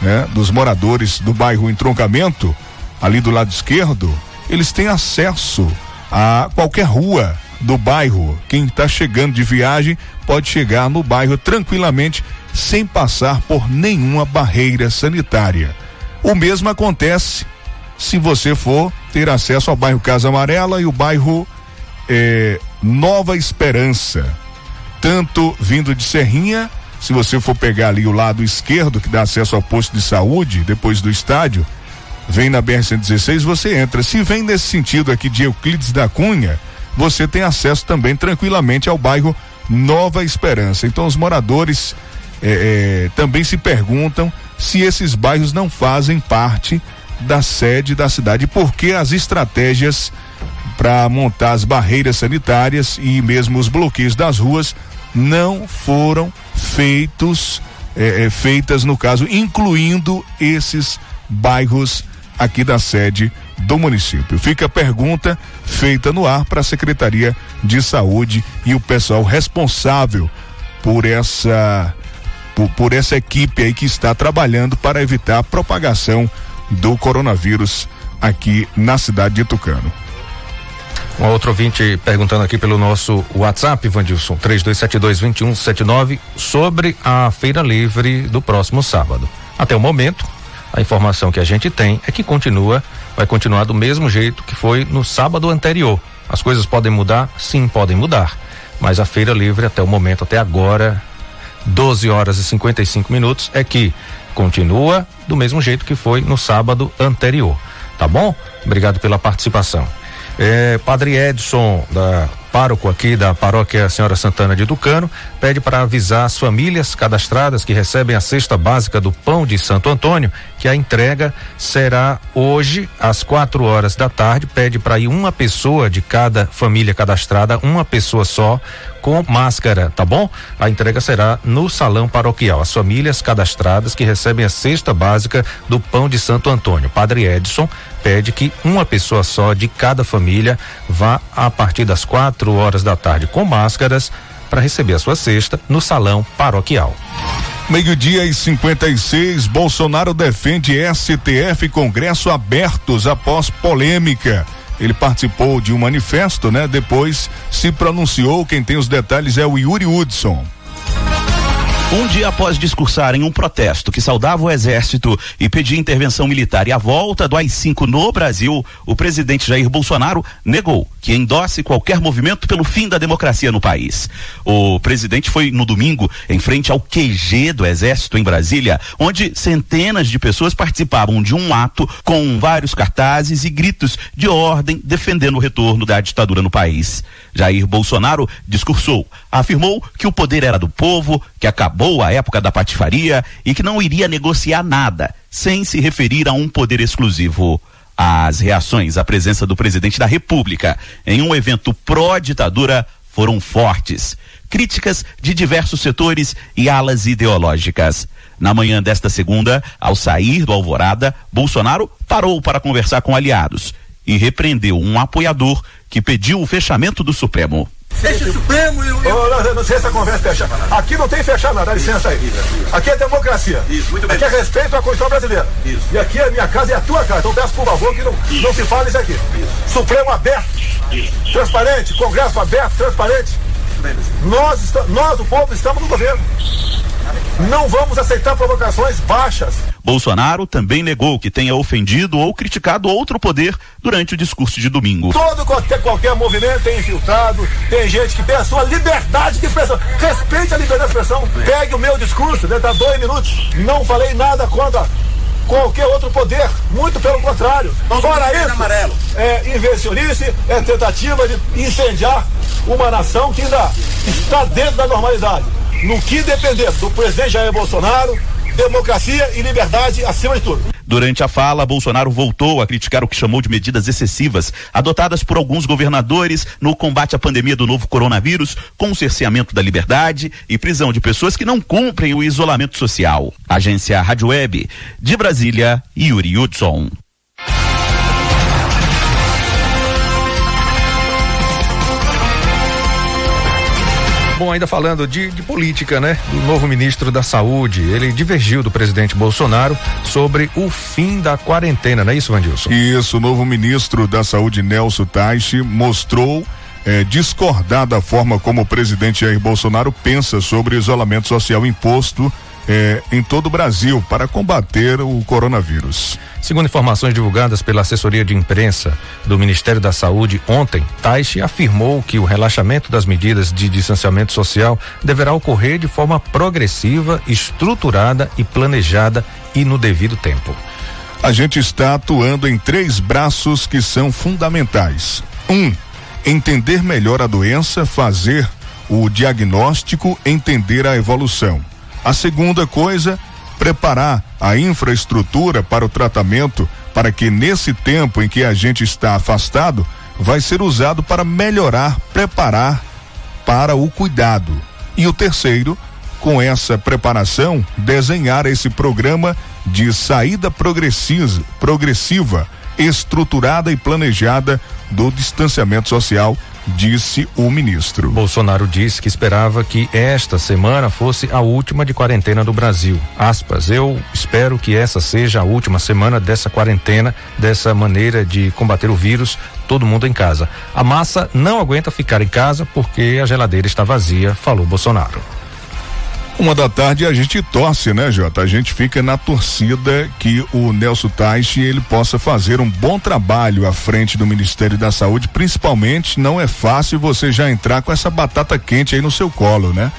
né, dos moradores do bairro Entroncamento, ali do lado esquerdo, eles têm acesso a qualquer rua do bairro. Quem está chegando de viagem pode chegar no bairro tranquilamente, sem passar por nenhuma barreira sanitária. O mesmo acontece se você for ter acesso ao bairro Casa Amarela e o bairro eh, Nova Esperança. Tanto vindo de Serrinha, se você for pegar ali o lado esquerdo, que dá acesso ao posto de saúde, depois do estádio, vem na BR-116, você entra. Se vem nesse sentido aqui de Euclides da Cunha, você tem acesso também tranquilamente ao bairro Nova Esperança. Então os moradores eh, eh, também se perguntam se esses bairros não fazem parte da sede da cidade, porque as estratégias para montar as barreiras sanitárias e mesmo os bloqueios das ruas não foram feitos é, é, feitas no caso, incluindo esses bairros aqui da sede do município. Fica a pergunta feita no ar para a Secretaria de Saúde e o pessoal responsável por essa por, por essa equipe aí que está trabalhando para evitar a propagação do coronavírus aqui na cidade de Tucano. Um outro ouvinte perguntando aqui pelo nosso WhatsApp, Vandilson, 3272-2179, sobre a feira livre do próximo sábado. Até o momento, a informação que a gente tem é que continua, vai continuar do mesmo jeito que foi no sábado anterior. As coisas podem mudar? Sim, podem mudar. Mas a feira livre, até o momento, até agora, 12 horas e 55 minutos, é que continua do mesmo jeito que foi no sábado anterior. Tá bom? Obrigado pela participação. É, Padre Edson, da pároco aqui da paróquia Senhora Santana de Tucano, pede para avisar as famílias cadastradas que recebem a cesta básica do pão de Santo Antônio que a entrega será hoje às quatro horas da tarde. Pede para ir uma pessoa de cada família cadastrada, uma pessoa só, com máscara, tá bom? A entrega será no salão paroquial. As famílias cadastradas que recebem a cesta básica do pão de Santo Antônio. Padre Edson pede que uma pessoa só de cada família vá a partir das quatro horas da tarde com máscaras para receber a sua cesta no salão paroquial. Meio-dia e 56, Bolsonaro defende STF e Congresso abertos após polêmica. Ele participou de um manifesto, né? Depois se pronunciou. Quem tem os detalhes é o Yuri Hudson. Um dia após discursar em um protesto que saudava o exército e pedia intervenção militar e a volta do AI-5 no Brasil, o presidente Jair Bolsonaro negou que endosse qualquer movimento pelo fim da democracia no país. O presidente foi no domingo em frente ao QG do exército em Brasília, onde centenas de pessoas participavam de um ato com vários cartazes e gritos de ordem defendendo o retorno da ditadura no país. Jair Bolsonaro discursou, afirmou que o poder era do povo, que acabou a época da patifaria e que não iria negociar nada, sem se referir a um poder exclusivo. As reações à presença do presidente da República em um evento pró-ditadura foram fortes. Críticas de diversos setores e alas ideológicas. Na manhã desta segunda, ao sair do Alvorada, Bolsonaro parou para conversar com aliados e repreendeu um apoiador que pediu o fechamento do Supremo. Deixa o Supremo e o. Oh, não, sei essa conversa fecha. Aqui não tem fechar nada, dá licença aí. Aqui é democracia. Isso, muito bem. Aqui é respeito à Constituição brasileira. Isso. E aqui é a minha casa e a tua casa. Então peço por favor que não, não se fale isso aqui. Isso. Supremo aberto. Isso. Transparente, Congresso aberto, transparente. Nós, nós, o povo, estamos no governo. Não vamos aceitar provocações baixas. Bolsonaro também negou que tenha ofendido ou criticado outro poder durante o discurso de domingo. Todo qualquer, qualquer movimento tem infiltrado, tem gente que tem a sua liberdade de expressão. Respeite a liberdade de expressão. Pegue o meu discurso, dentro de dois minutos. Não falei nada contra qualquer outro poder, muito pelo contrário. Fora isso, amarelo. é invencionice, é tentativa de incendiar uma nação que ainda está dentro da normalidade. No que depender do presidente Jair Bolsonaro, democracia e liberdade acima de tudo. Durante a fala, Bolsonaro voltou a criticar o que chamou de medidas excessivas adotadas por alguns governadores no combate à pandemia do novo coronavírus, com o cerceamento da liberdade e prisão de pessoas que não cumprem o isolamento social. Agência Rádio Web de Brasília, Yuri Hudson. Bom, ainda falando de, de, política, né? Do novo ministro da Saúde, ele divergiu do presidente Bolsonaro sobre o fim da quarentena, não é isso, Vandilson? Isso, o novo ministro da Saúde, Nelson Taixe, mostrou eh, discordar da forma como o presidente Jair Bolsonaro pensa sobre o isolamento social imposto eh, em todo o Brasil para combater o coronavírus. Segundo informações divulgadas pela assessoria de imprensa do Ministério da Saúde ontem, Taishi afirmou que o relaxamento das medidas de distanciamento social deverá ocorrer de forma progressiva, estruturada e planejada e no devido tempo. A gente está atuando em três braços que são fundamentais. Um, entender melhor a doença, fazer o diagnóstico, entender a evolução. A segunda coisa, preparar a infraestrutura para o tratamento, para que nesse tempo em que a gente está afastado, vai ser usado para melhorar, preparar para o cuidado. E o terceiro, com essa preparação, desenhar esse programa de saída progressiva, estruturada e planejada do distanciamento social disse o ministro. Bolsonaro disse que esperava que esta semana fosse a última de quarentena do Brasil. Aspas, eu espero que essa seja a última semana dessa quarentena, dessa maneira de combater o vírus, todo mundo em casa. A massa não aguenta ficar em casa porque a geladeira está vazia, falou Bolsonaro. Uma da tarde a gente torce, né, Jota? A gente fica na torcida que o Nelson Taixe ele possa fazer um bom trabalho à frente do Ministério da Saúde, principalmente não é fácil você já entrar com essa batata quente aí no seu colo, né?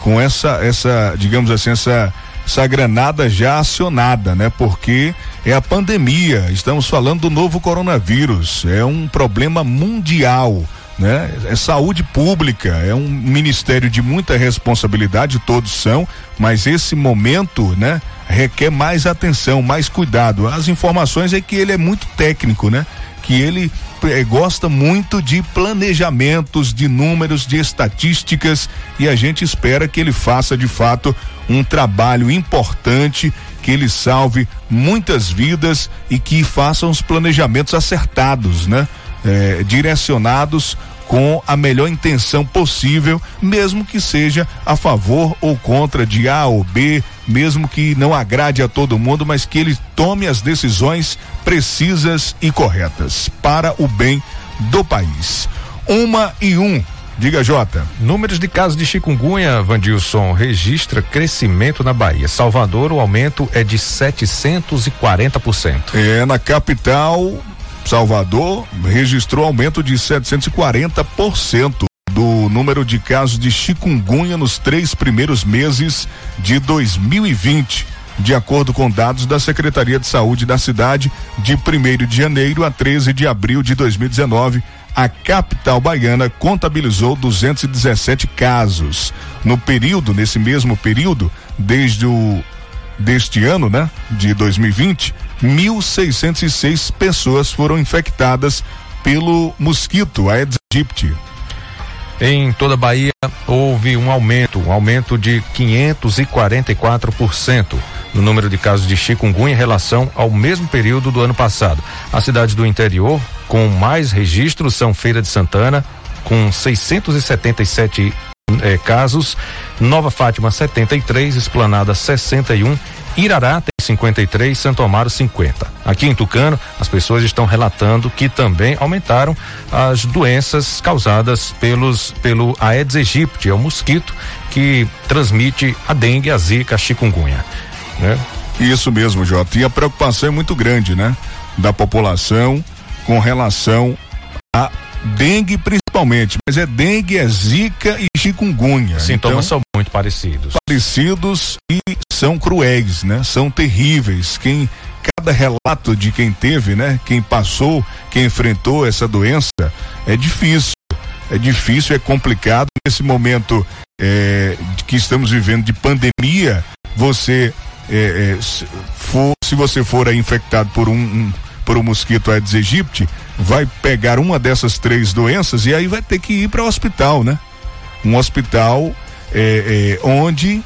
Com essa essa, digamos assim, essa essa granada já acionada, né? Porque é a pandemia, estamos falando do novo coronavírus, é um problema mundial né? É saúde pública, é um ministério de muita responsabilidade, todos são, mas esse momento, né? Requer mais atenção, mais cuidado. As informações é que ele é muito técnico, né? Que ele eh, gosta muito de planejamentos, de números, de estatísticas e a gente espera que ele faça de fato um trabalho importante, que ele salve muitas vidas e que faça os planejamentos acertados, né? É, direcionados com a melhor intenção possível, mesmo que seja a favor ou contra de A ou B, mesmo que não agrade a todo mundo, mas que ele tome as decisões precisas e corretas para o bem do país. Uma e um. Diga, Jota. Números de casos de chikungunya, Vandilson, registra crescimento na Bahia. Salvador, o aumento é de 740%. É, na capital, Salvador registrou aumento de 740% do número de casos de chikungunya nos três primeiros meses de 2020, de acordo com dados da Secretaria de Saúde da cidade, de 1 de janeiro a 13 de abril de 2019. a capital baiana contabilizou 217 casos. No período, nesse mesmo período, desde o deste ano, né, de 2020, 1.606 pessoas foram infectadas pelo mosquito Aedes aegypti. Em toda a Bahia houve um aumento, um aumento de 544% no número de casos de chikungunya em relação ao mesmo período do ano passado. A cidade do interior com mais registros são Feira de Santana, com 677 eh, casos, Nova Fátima 73, Esplanada 61, Irará tem 53, Santo Amaro 50. Aqui em Tucano, as pessoas estão relatando que também aumentaram as doenças causadas pelos pelo Aedes aegypti, é o mosquito que transmite a dengue, a zika, a chikungunya, né? Isso mesmo, Jota. E a preocupação é muito grande, né? Da população com relação a dengue principalmente, mas é dengue, é zika e chikungunya. Os sintomas então, são muito parecidos. Parecidos e são cruéis, né? São terríveis. Quem cada relato de quem teve, né? Quem passou, quem enfrentou essa doença, é difícil. É difícil, é complicado. Nesse momento é, que estamos vivendo de pandemia, você é, é, se, for, se você for infectado por um, um por um mosquito Aedes aegypti, vai pegar uma dessas três doenças e aí vai ter que ir para o hospital, né? Um hospital é, é, onde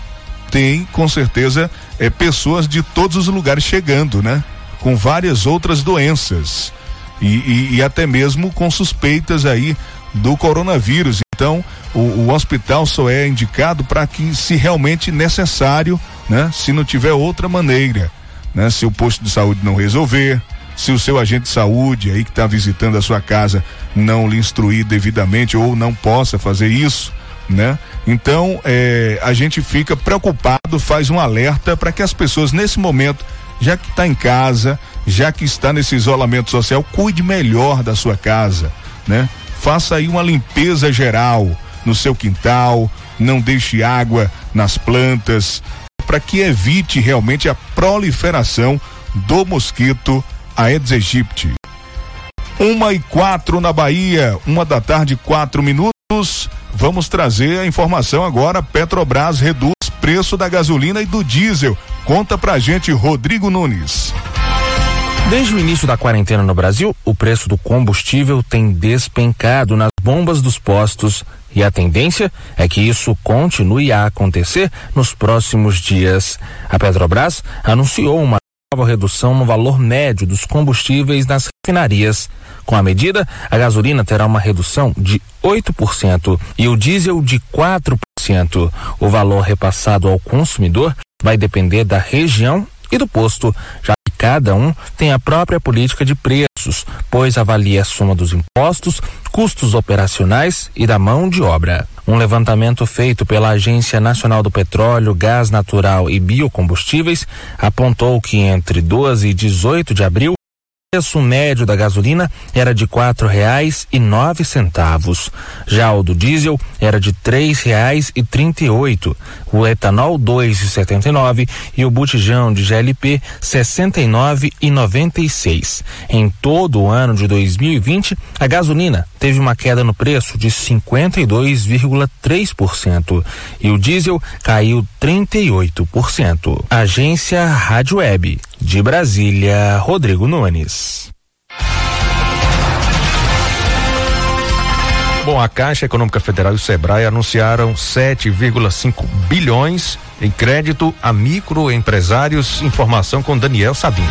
tem com certeza é, pessoas de todos os lugares chegando, né? Com várias outras doenças e, e, e até mesmo com suspeitas aí do coronavírus. Então, o, o hospital só é indicado para que, se realmente necessário, né? Se não tiver outra maneira, né? Se o posto de saúde não resolver, se o seu agente de saúde aí que está visitando a sua casa não lhe instruir devidamente ou não possa fazer isso, né? Então, é, a gente fica preocupado, faz um alerta para que as pessoas nesse momento, já que está em casa, já que está nesse isolamento social, cuide melhor da sua casa, né? Faça aí uma limpeza geral no seu quintal, não deixe água nas plantas, para que evite realmente a proliferação do mosquito Aedes aegypti. Uma e quatro na Bahia, uma da tarde, quatro minutos. Vamos trazer a informação agora. Petrobras reduz preço da gasolina e do diesel. Conta pra gente, Rodrigo Nunes. Desde o início da quarentena no Brasil, o preço do combustível tem despencado nas bombas dos postos e a tendência é que isso continue a acontecer nos próximos dias. A Petrobras anunciou uma nova redução no valor médio dos combustíveis nas refinarias. Com a medida, a gasolina terá uma redução de 8% e o diesel de 4%. O valor repassado ao consumidor vai depender da região e do posto, já cada um tem a própria política de preços, pois avalia a soma dos impostos, custos operacionais e da mão de obra. Um levantamento feito pela Agência Nacional do Petróleo, Gás Natural e Biocombustíveis apontou que entre 12 e 18 de abril preço médio da gasolina era de quatro reais e nove centavos. Já o do diesel era de três reais e trinta e oito. O etanol dois e setenta e nove e o botijão de GLP sessenta e nove e noventa e seis. Em todo o ano de 2020, a gasolina teve uma queda no preço de 52,3% e o diesel caiu 38%. Agência Rádio Web de Brasília, Rodrigo Nunes. Bom, a Caixa Econômica Federal e o Sebrae anunciaram 7,5 bilhões em crédito a microempresários. Informação com Daniel Sabino.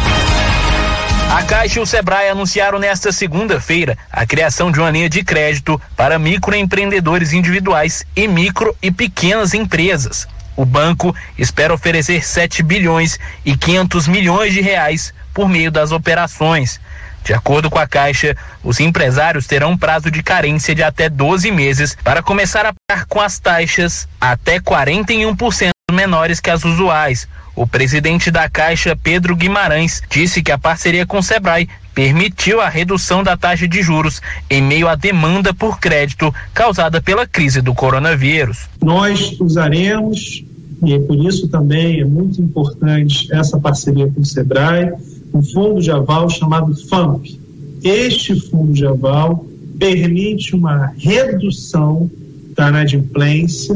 A Caixa e o Sebrae anunciaram nesta segunda-feira a criação de uma linha de crédito para microempreendedores individuais e micro e pequenas empresas. O banco espera oferecer 7 bilhões e 500 milhões de reais por meio das operações. De acordo com a Caixa, os empresários terão prazo de carência de até 12 meses para começar a pagar com as taxas até 41% menores que as usuais. O presidente da Caixa, Pedro Guimarães, disse que a parceria com o Sebrae permitiu a redução da taxa de juros em meio à demanda por crédito causada pela crise do coronavírus. Nós usaremos, e é por isso também é muito importante essa parceria com o SEBRAE, um fundo de aval chamado FAMP. Este fundo de aval permite uma redução da inadimplência,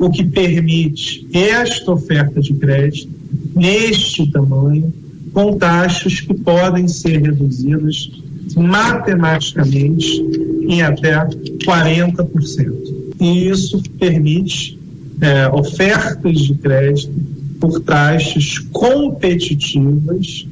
o que permite esta oferta de crédito neste tamanho, com taxas que podem ser reduzidas matematicamente em até 40%. E isso permite é, ofertas de crédito por taxas competitivas,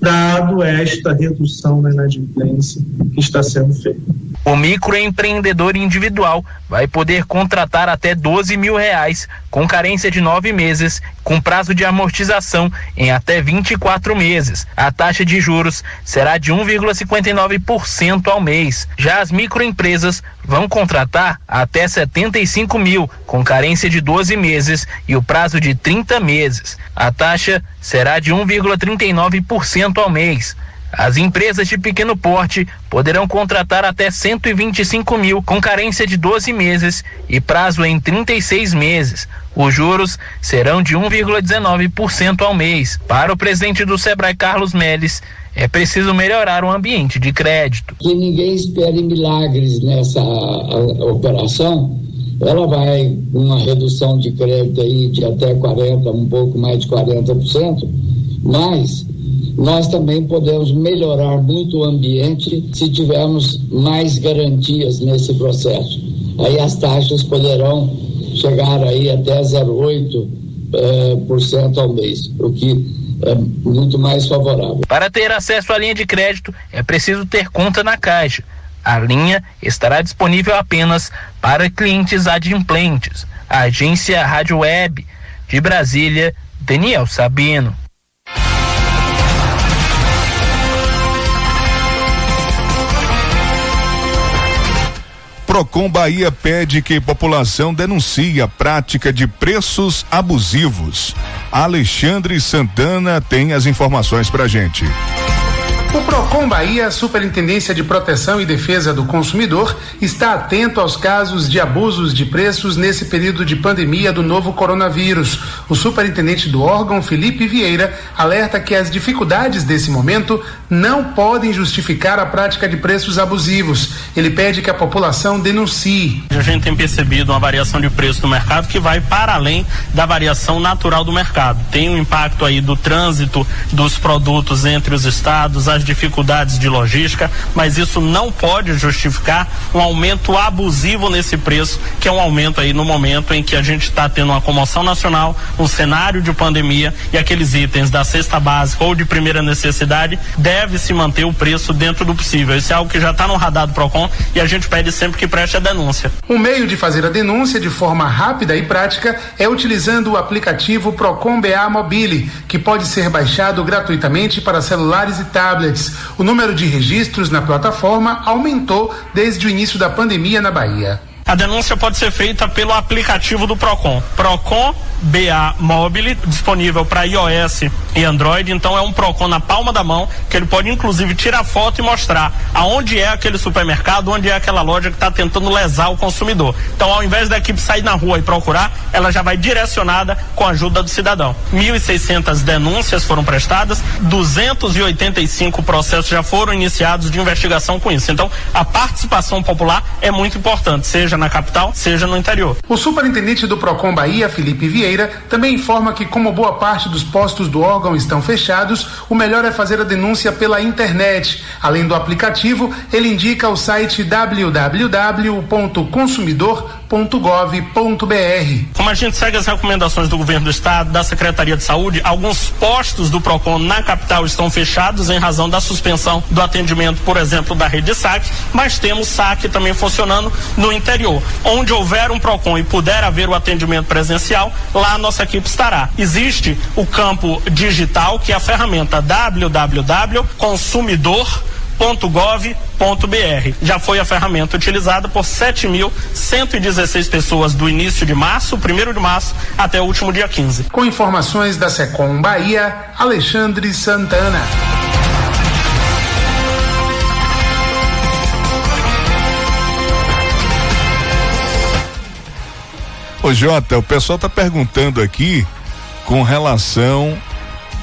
dado esta redução na inadimplência que está sendo feita. O microempreendedor individual vai poder contratar até 12 mil reais, com carência de nove meses, com prazo de amortização em até 24 meses. A taxa de juros será de 1,59% ao mês. Já as microempresas vão contratar até 75 mil, com carência de 12 meses e o prazo de 30 meses. A taxa será de 1,39% ao mês. As empresas de pequeno porte poderão contratar até 125 mil, com carência de 12 meses e prazo em 36 meses. Os juros serão de 1,19% ao mês. Para o presidente do Sebrae, Carlos Melles, é preciso melhorar o ambiente de crédito. Que ninguém espere milagres nessa operação. Ela vai com uma redução de crédito aí de até 40, um pouco mais de 40%, mas nós também podemos melhorar muito o ambiente se tivermos mais garantias nesse processo. Aí as taxas poderão chegar aí até 0,8% eh, ao mês, o que é muito mais favorável. Para ter acesso à linha de crédito, é preciso ter conta na Caixa. A linha estará disponível apenas para clientes adimplentes. A agência Rádio Web de Brasília, Daniel Sabino. Procon Bahia pede que população denuncie a prática de preços abusivos. Alexandre Santana tem as informações pra gente. O Procon Bahia, Superintendência de Proteção e Defesa do Consumidor, está atento aos casos de abusos de preços nesse período de pandemia do novo coronavírus. O superintendente do órgão, Felipe Vieira, alerta que as dificuldades desse momento não podem justificar a prática de preços abusivos. Ele pede que a população denuncie. A gente tem percebido uma variação de preço no mercado que vai para além da variação natural do mercado. Tem um impacto aí do trânsito dos produtos entre os estados, as dificuldades de logística, mas isso não pode justificar um aumento abusivo nesse preço, que é um aumento aí no momento em que a gente está tendo uma comoção nacional, um cenário de pandemia e aqueles itens da cesta básica ou de primeira necessidade deve se manter o preço dentro do possível. Isso é algo que já está no radar do Procon e a gente pede sempre que preste a denúncia. Um meio de fazer a denúncia de forma rápida e prática é utilizando o aplicativo Procon BA Mobile, que pode ser baixado gratuitamente para celulares e tablets. O número de registros na plataforma aumentou desde o início da pandemia na Bahia. A denúncia pode ser feita pelo aplicativo do Procon. Procon BA Mobile, disponível para iOS e Android. Então é um Procon na palma da mão, que ele pode inclusive tirar foto e mostrar aonde é aquele supermercado, onde é aquela loja que está tentando lesar o consumidor. Então, ao invés da equipe sair na rua e procurar, ela já vai direcionada com a ajuda do cidadão. 1.600 denúncias foram prestadas, 285 processos já foram iniciados de investigação com isso. Então, a participação popular é muito importante, seja na capital, seja no interior. O superintendente do Procon Bahia, Felipe Vieira, também informa que, como boa parte dos postos do órgão estão fechados, o melhor é fazer a denúncia pela internet. Além do aplicativo, ele indica o site www.consumidor.gov.br. Como a gente segue as recomendações do governo do estado, da Secretaria de Saúde, alguns postos do Procon na capital estão fechados em razão da suspensão do atendimento, por exemplo, da rede SAC, mas temos SAC também funcionando no interior. Onde houver um Procon e puder haver o atendimento presencial, lá a nossa equipe estará. Existe o campo digital, que é a ferramenta www.consumidor.gov.br. Já foi a ferramenta utilizada por 7.116 pessoas do início de março, primeiro de março, até o último dia 15. Com informações da Secom Bahia, Alexandre Santana. Ô Jota, o pessoal tá perguntando aqui com relação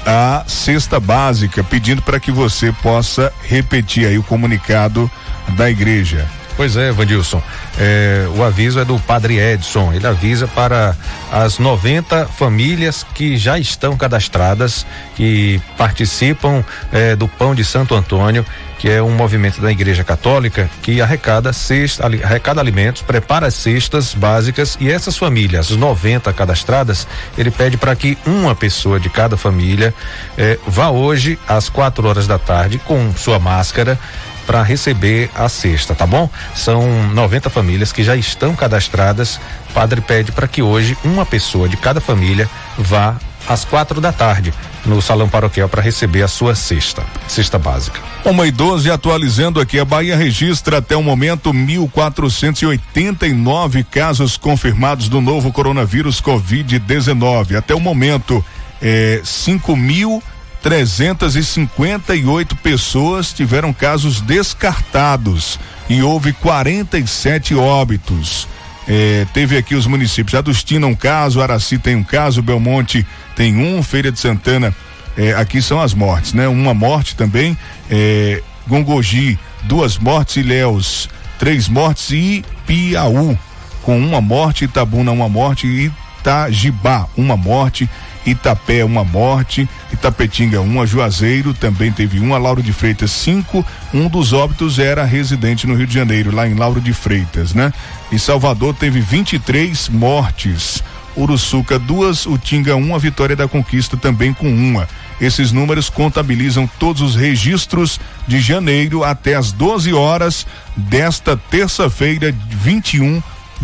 à cesta básica, pedindo para que você possa repetir aí o comunicado da igreja. Pois é, Vandilson. É, o aviso é do Padre Edson. Ele avisa para as 90 famílias que já estão cadastradas, que participam é, do Pão de Santo Antônio, que é um movimento da Igreja Católica que arrecada cesta, arrecada alimentos, prepara as cestas básicas e essas famílias, as 90 cadastradas, ele pede para que uma pessoa de cada família eh, vá hoje às quatro horas da tarde com sua máscara para receber a cesta, tá bom? São 90 famílias que já estão cadastradas. O padre pede para que hoje uma pessoa de cada família vá às quatro da tarde no salão paroquial para receber a sua cesta, cesta básica. Uma e 12, atualizando aqui, a Bahia registra até o momento 1.489 casos confirmados do novo coronavírus Covid-19. Até o momento, é, 5.358 pessoas tiveram casos descartados e houve 47 óbitos. É, teve aqui os municípios Adustina um caso, Araci tem um caso, Belmonte tem um, Feira de Santana é, aqui são as mortes, né? Uma morte também, é, Gongogi, duas mortes, Ilhéus, três mortes e Piauí, com uma morte, Itabuna, uma morte e Itajibá, uma morte, Itapé, uma morte, Itapetinga, uma, Juazeiro também teve uma, Lauro de Freitas, cinco, um dos óbitos era residente no Rio de Janeiro, lá em Lauro de Freitas, né? E Salvador teve 23 mortes. Uruçuca duas, Utinga uma, Vitória da Conquista também com uma. Esses números contabilizam todos os registros de janeiro até as 12 horas desta terça-feira, 21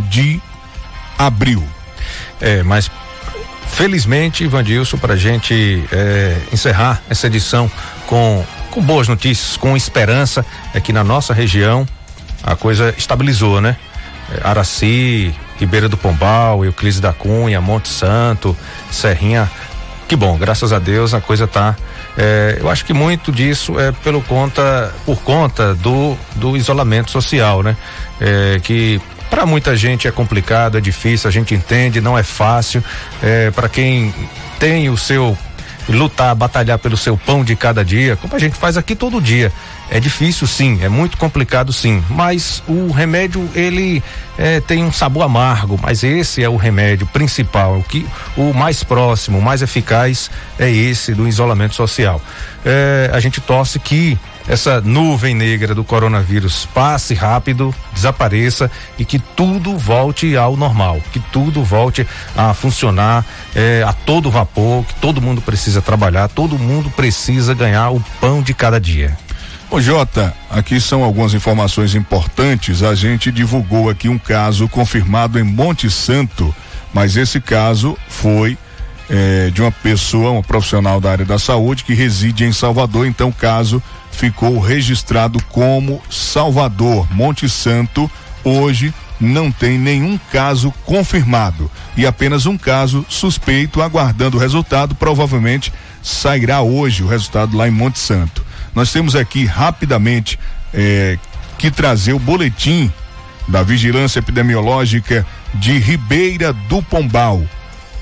de abril. É, mas felizmente, Vandilson, para a gente é, encerrar essa edição com, com boas notícias, com esperança, é que na nossa região a coisa estabilizou, né? É, Araci, Ribeira do Pombal, Euclides da Cunha, Monte Santo, Serrinha. Que bom, graças a Deus a coisa tá. é, eu acho que muito disso é pelo conta, por conta do, do isolamento social, né? É, que para muita gente é complicado, é difícil, a gente entende, não é fácil. É, para quem tem o seu lutar, batalhar pelo seu pão de cada dia, como a gente faz aqui todo dia. É difícil sim, é muito complicado sim, mas o remédio ele é, tem um sabor amargo, mas esse é o remédio principal, o que o mais próximo, o mais eficaz é esse do isolamento social. É, a gente torce que essa nuvem negra do coronavírus passe rápido, desapareça e que tudo volte ao normal, que tudo volte a funcionar é, a todo vapor, que todo mundo precisa trabalhar, todo mundo precisa ganhar o pão de cada dia. Ô Jota, aqui são algumas informações importantes. A gente divulgou aqui um caso confirmado em Monte Santo, mas esse caso foi eh, de uma pessoa, um profissional da área da saúde que reside em Salvador. Então, caso ficou registrado como Salvador. Monte Santo hoje não tem nenhum caso confirmado e apenas um caso suspeito aguardando o resultado. Provavelmente sairá hoje o resultado lá em Monte Santo. Nós temos aqui rapidamente eh, que trazer o boletim da Vigilância Epidemiológica de Ribeira do Pombal.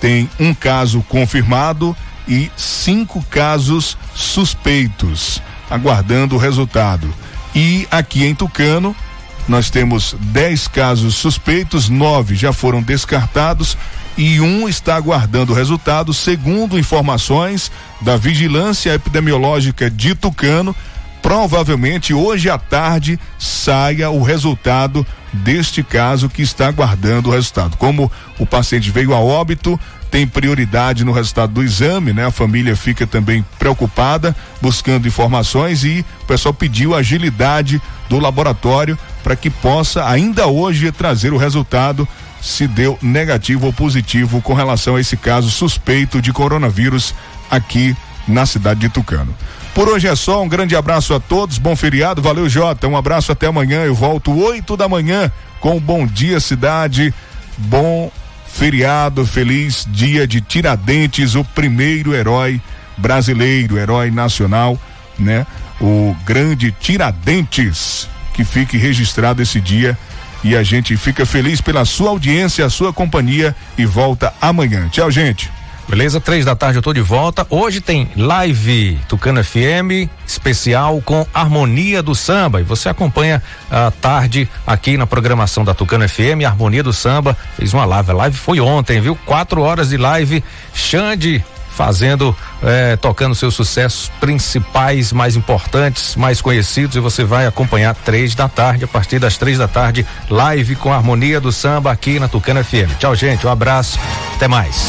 Tem um caso confirmado e cinco casos suspeitos, aguardando o resultado. E aqui em Tucano, nós temos 10 casos suspeitos, nove já foram descartados e um está aguardando o resultado, segundo informações da Vigilância Epidemiológica de Tucano. Provavelmente hoje à tarde saia o resultado deste caso que está aguardando o resultado. Como o paciente veio a óbito, tem prioridade no resultado do exame, né? A família fica também preocupada, buscando informações e o pessoal pediu agilidade do laboratório para que possa ainda hoje trazer o resultado se deu negativo ou positivo com relação a esse caso suspeito de coronavírus aqui na cidade de Tucano. Por hoje é só, um grande abraço a todos, bom feriado, valeu Jota, um abraço até amanhã, eu volto 8 da manhã com Bom Dia Cidade, bom feriado, feliz dia de Tiradentes, o primeiro herói brasileiro, herói nacional, né? O grande Tiradentes, que fique registrado esse dia e a gente fica feliz pela sua audiência, a sua companhia e volta amanhã. Tchau, gente. Beleza? Três da tarde eu tô de volta. Hoje tem live Tucano FM especial com Harmonia do Samba. E você acompanha à tarde aqui na programação da Tucano FM, Harmonia do Samba. Fez uma live. A live foi ontem, viu? Quatro horas de live. Xande fazendo, eh, tocando seus sucessos principais, mais importantes, mais conhecidos, e você vai acompanhar três da tarde, a partir das três da tarde, live com a harmonia do samba aqui na Tucana FM. Tchau, gente, um abraço, até mais.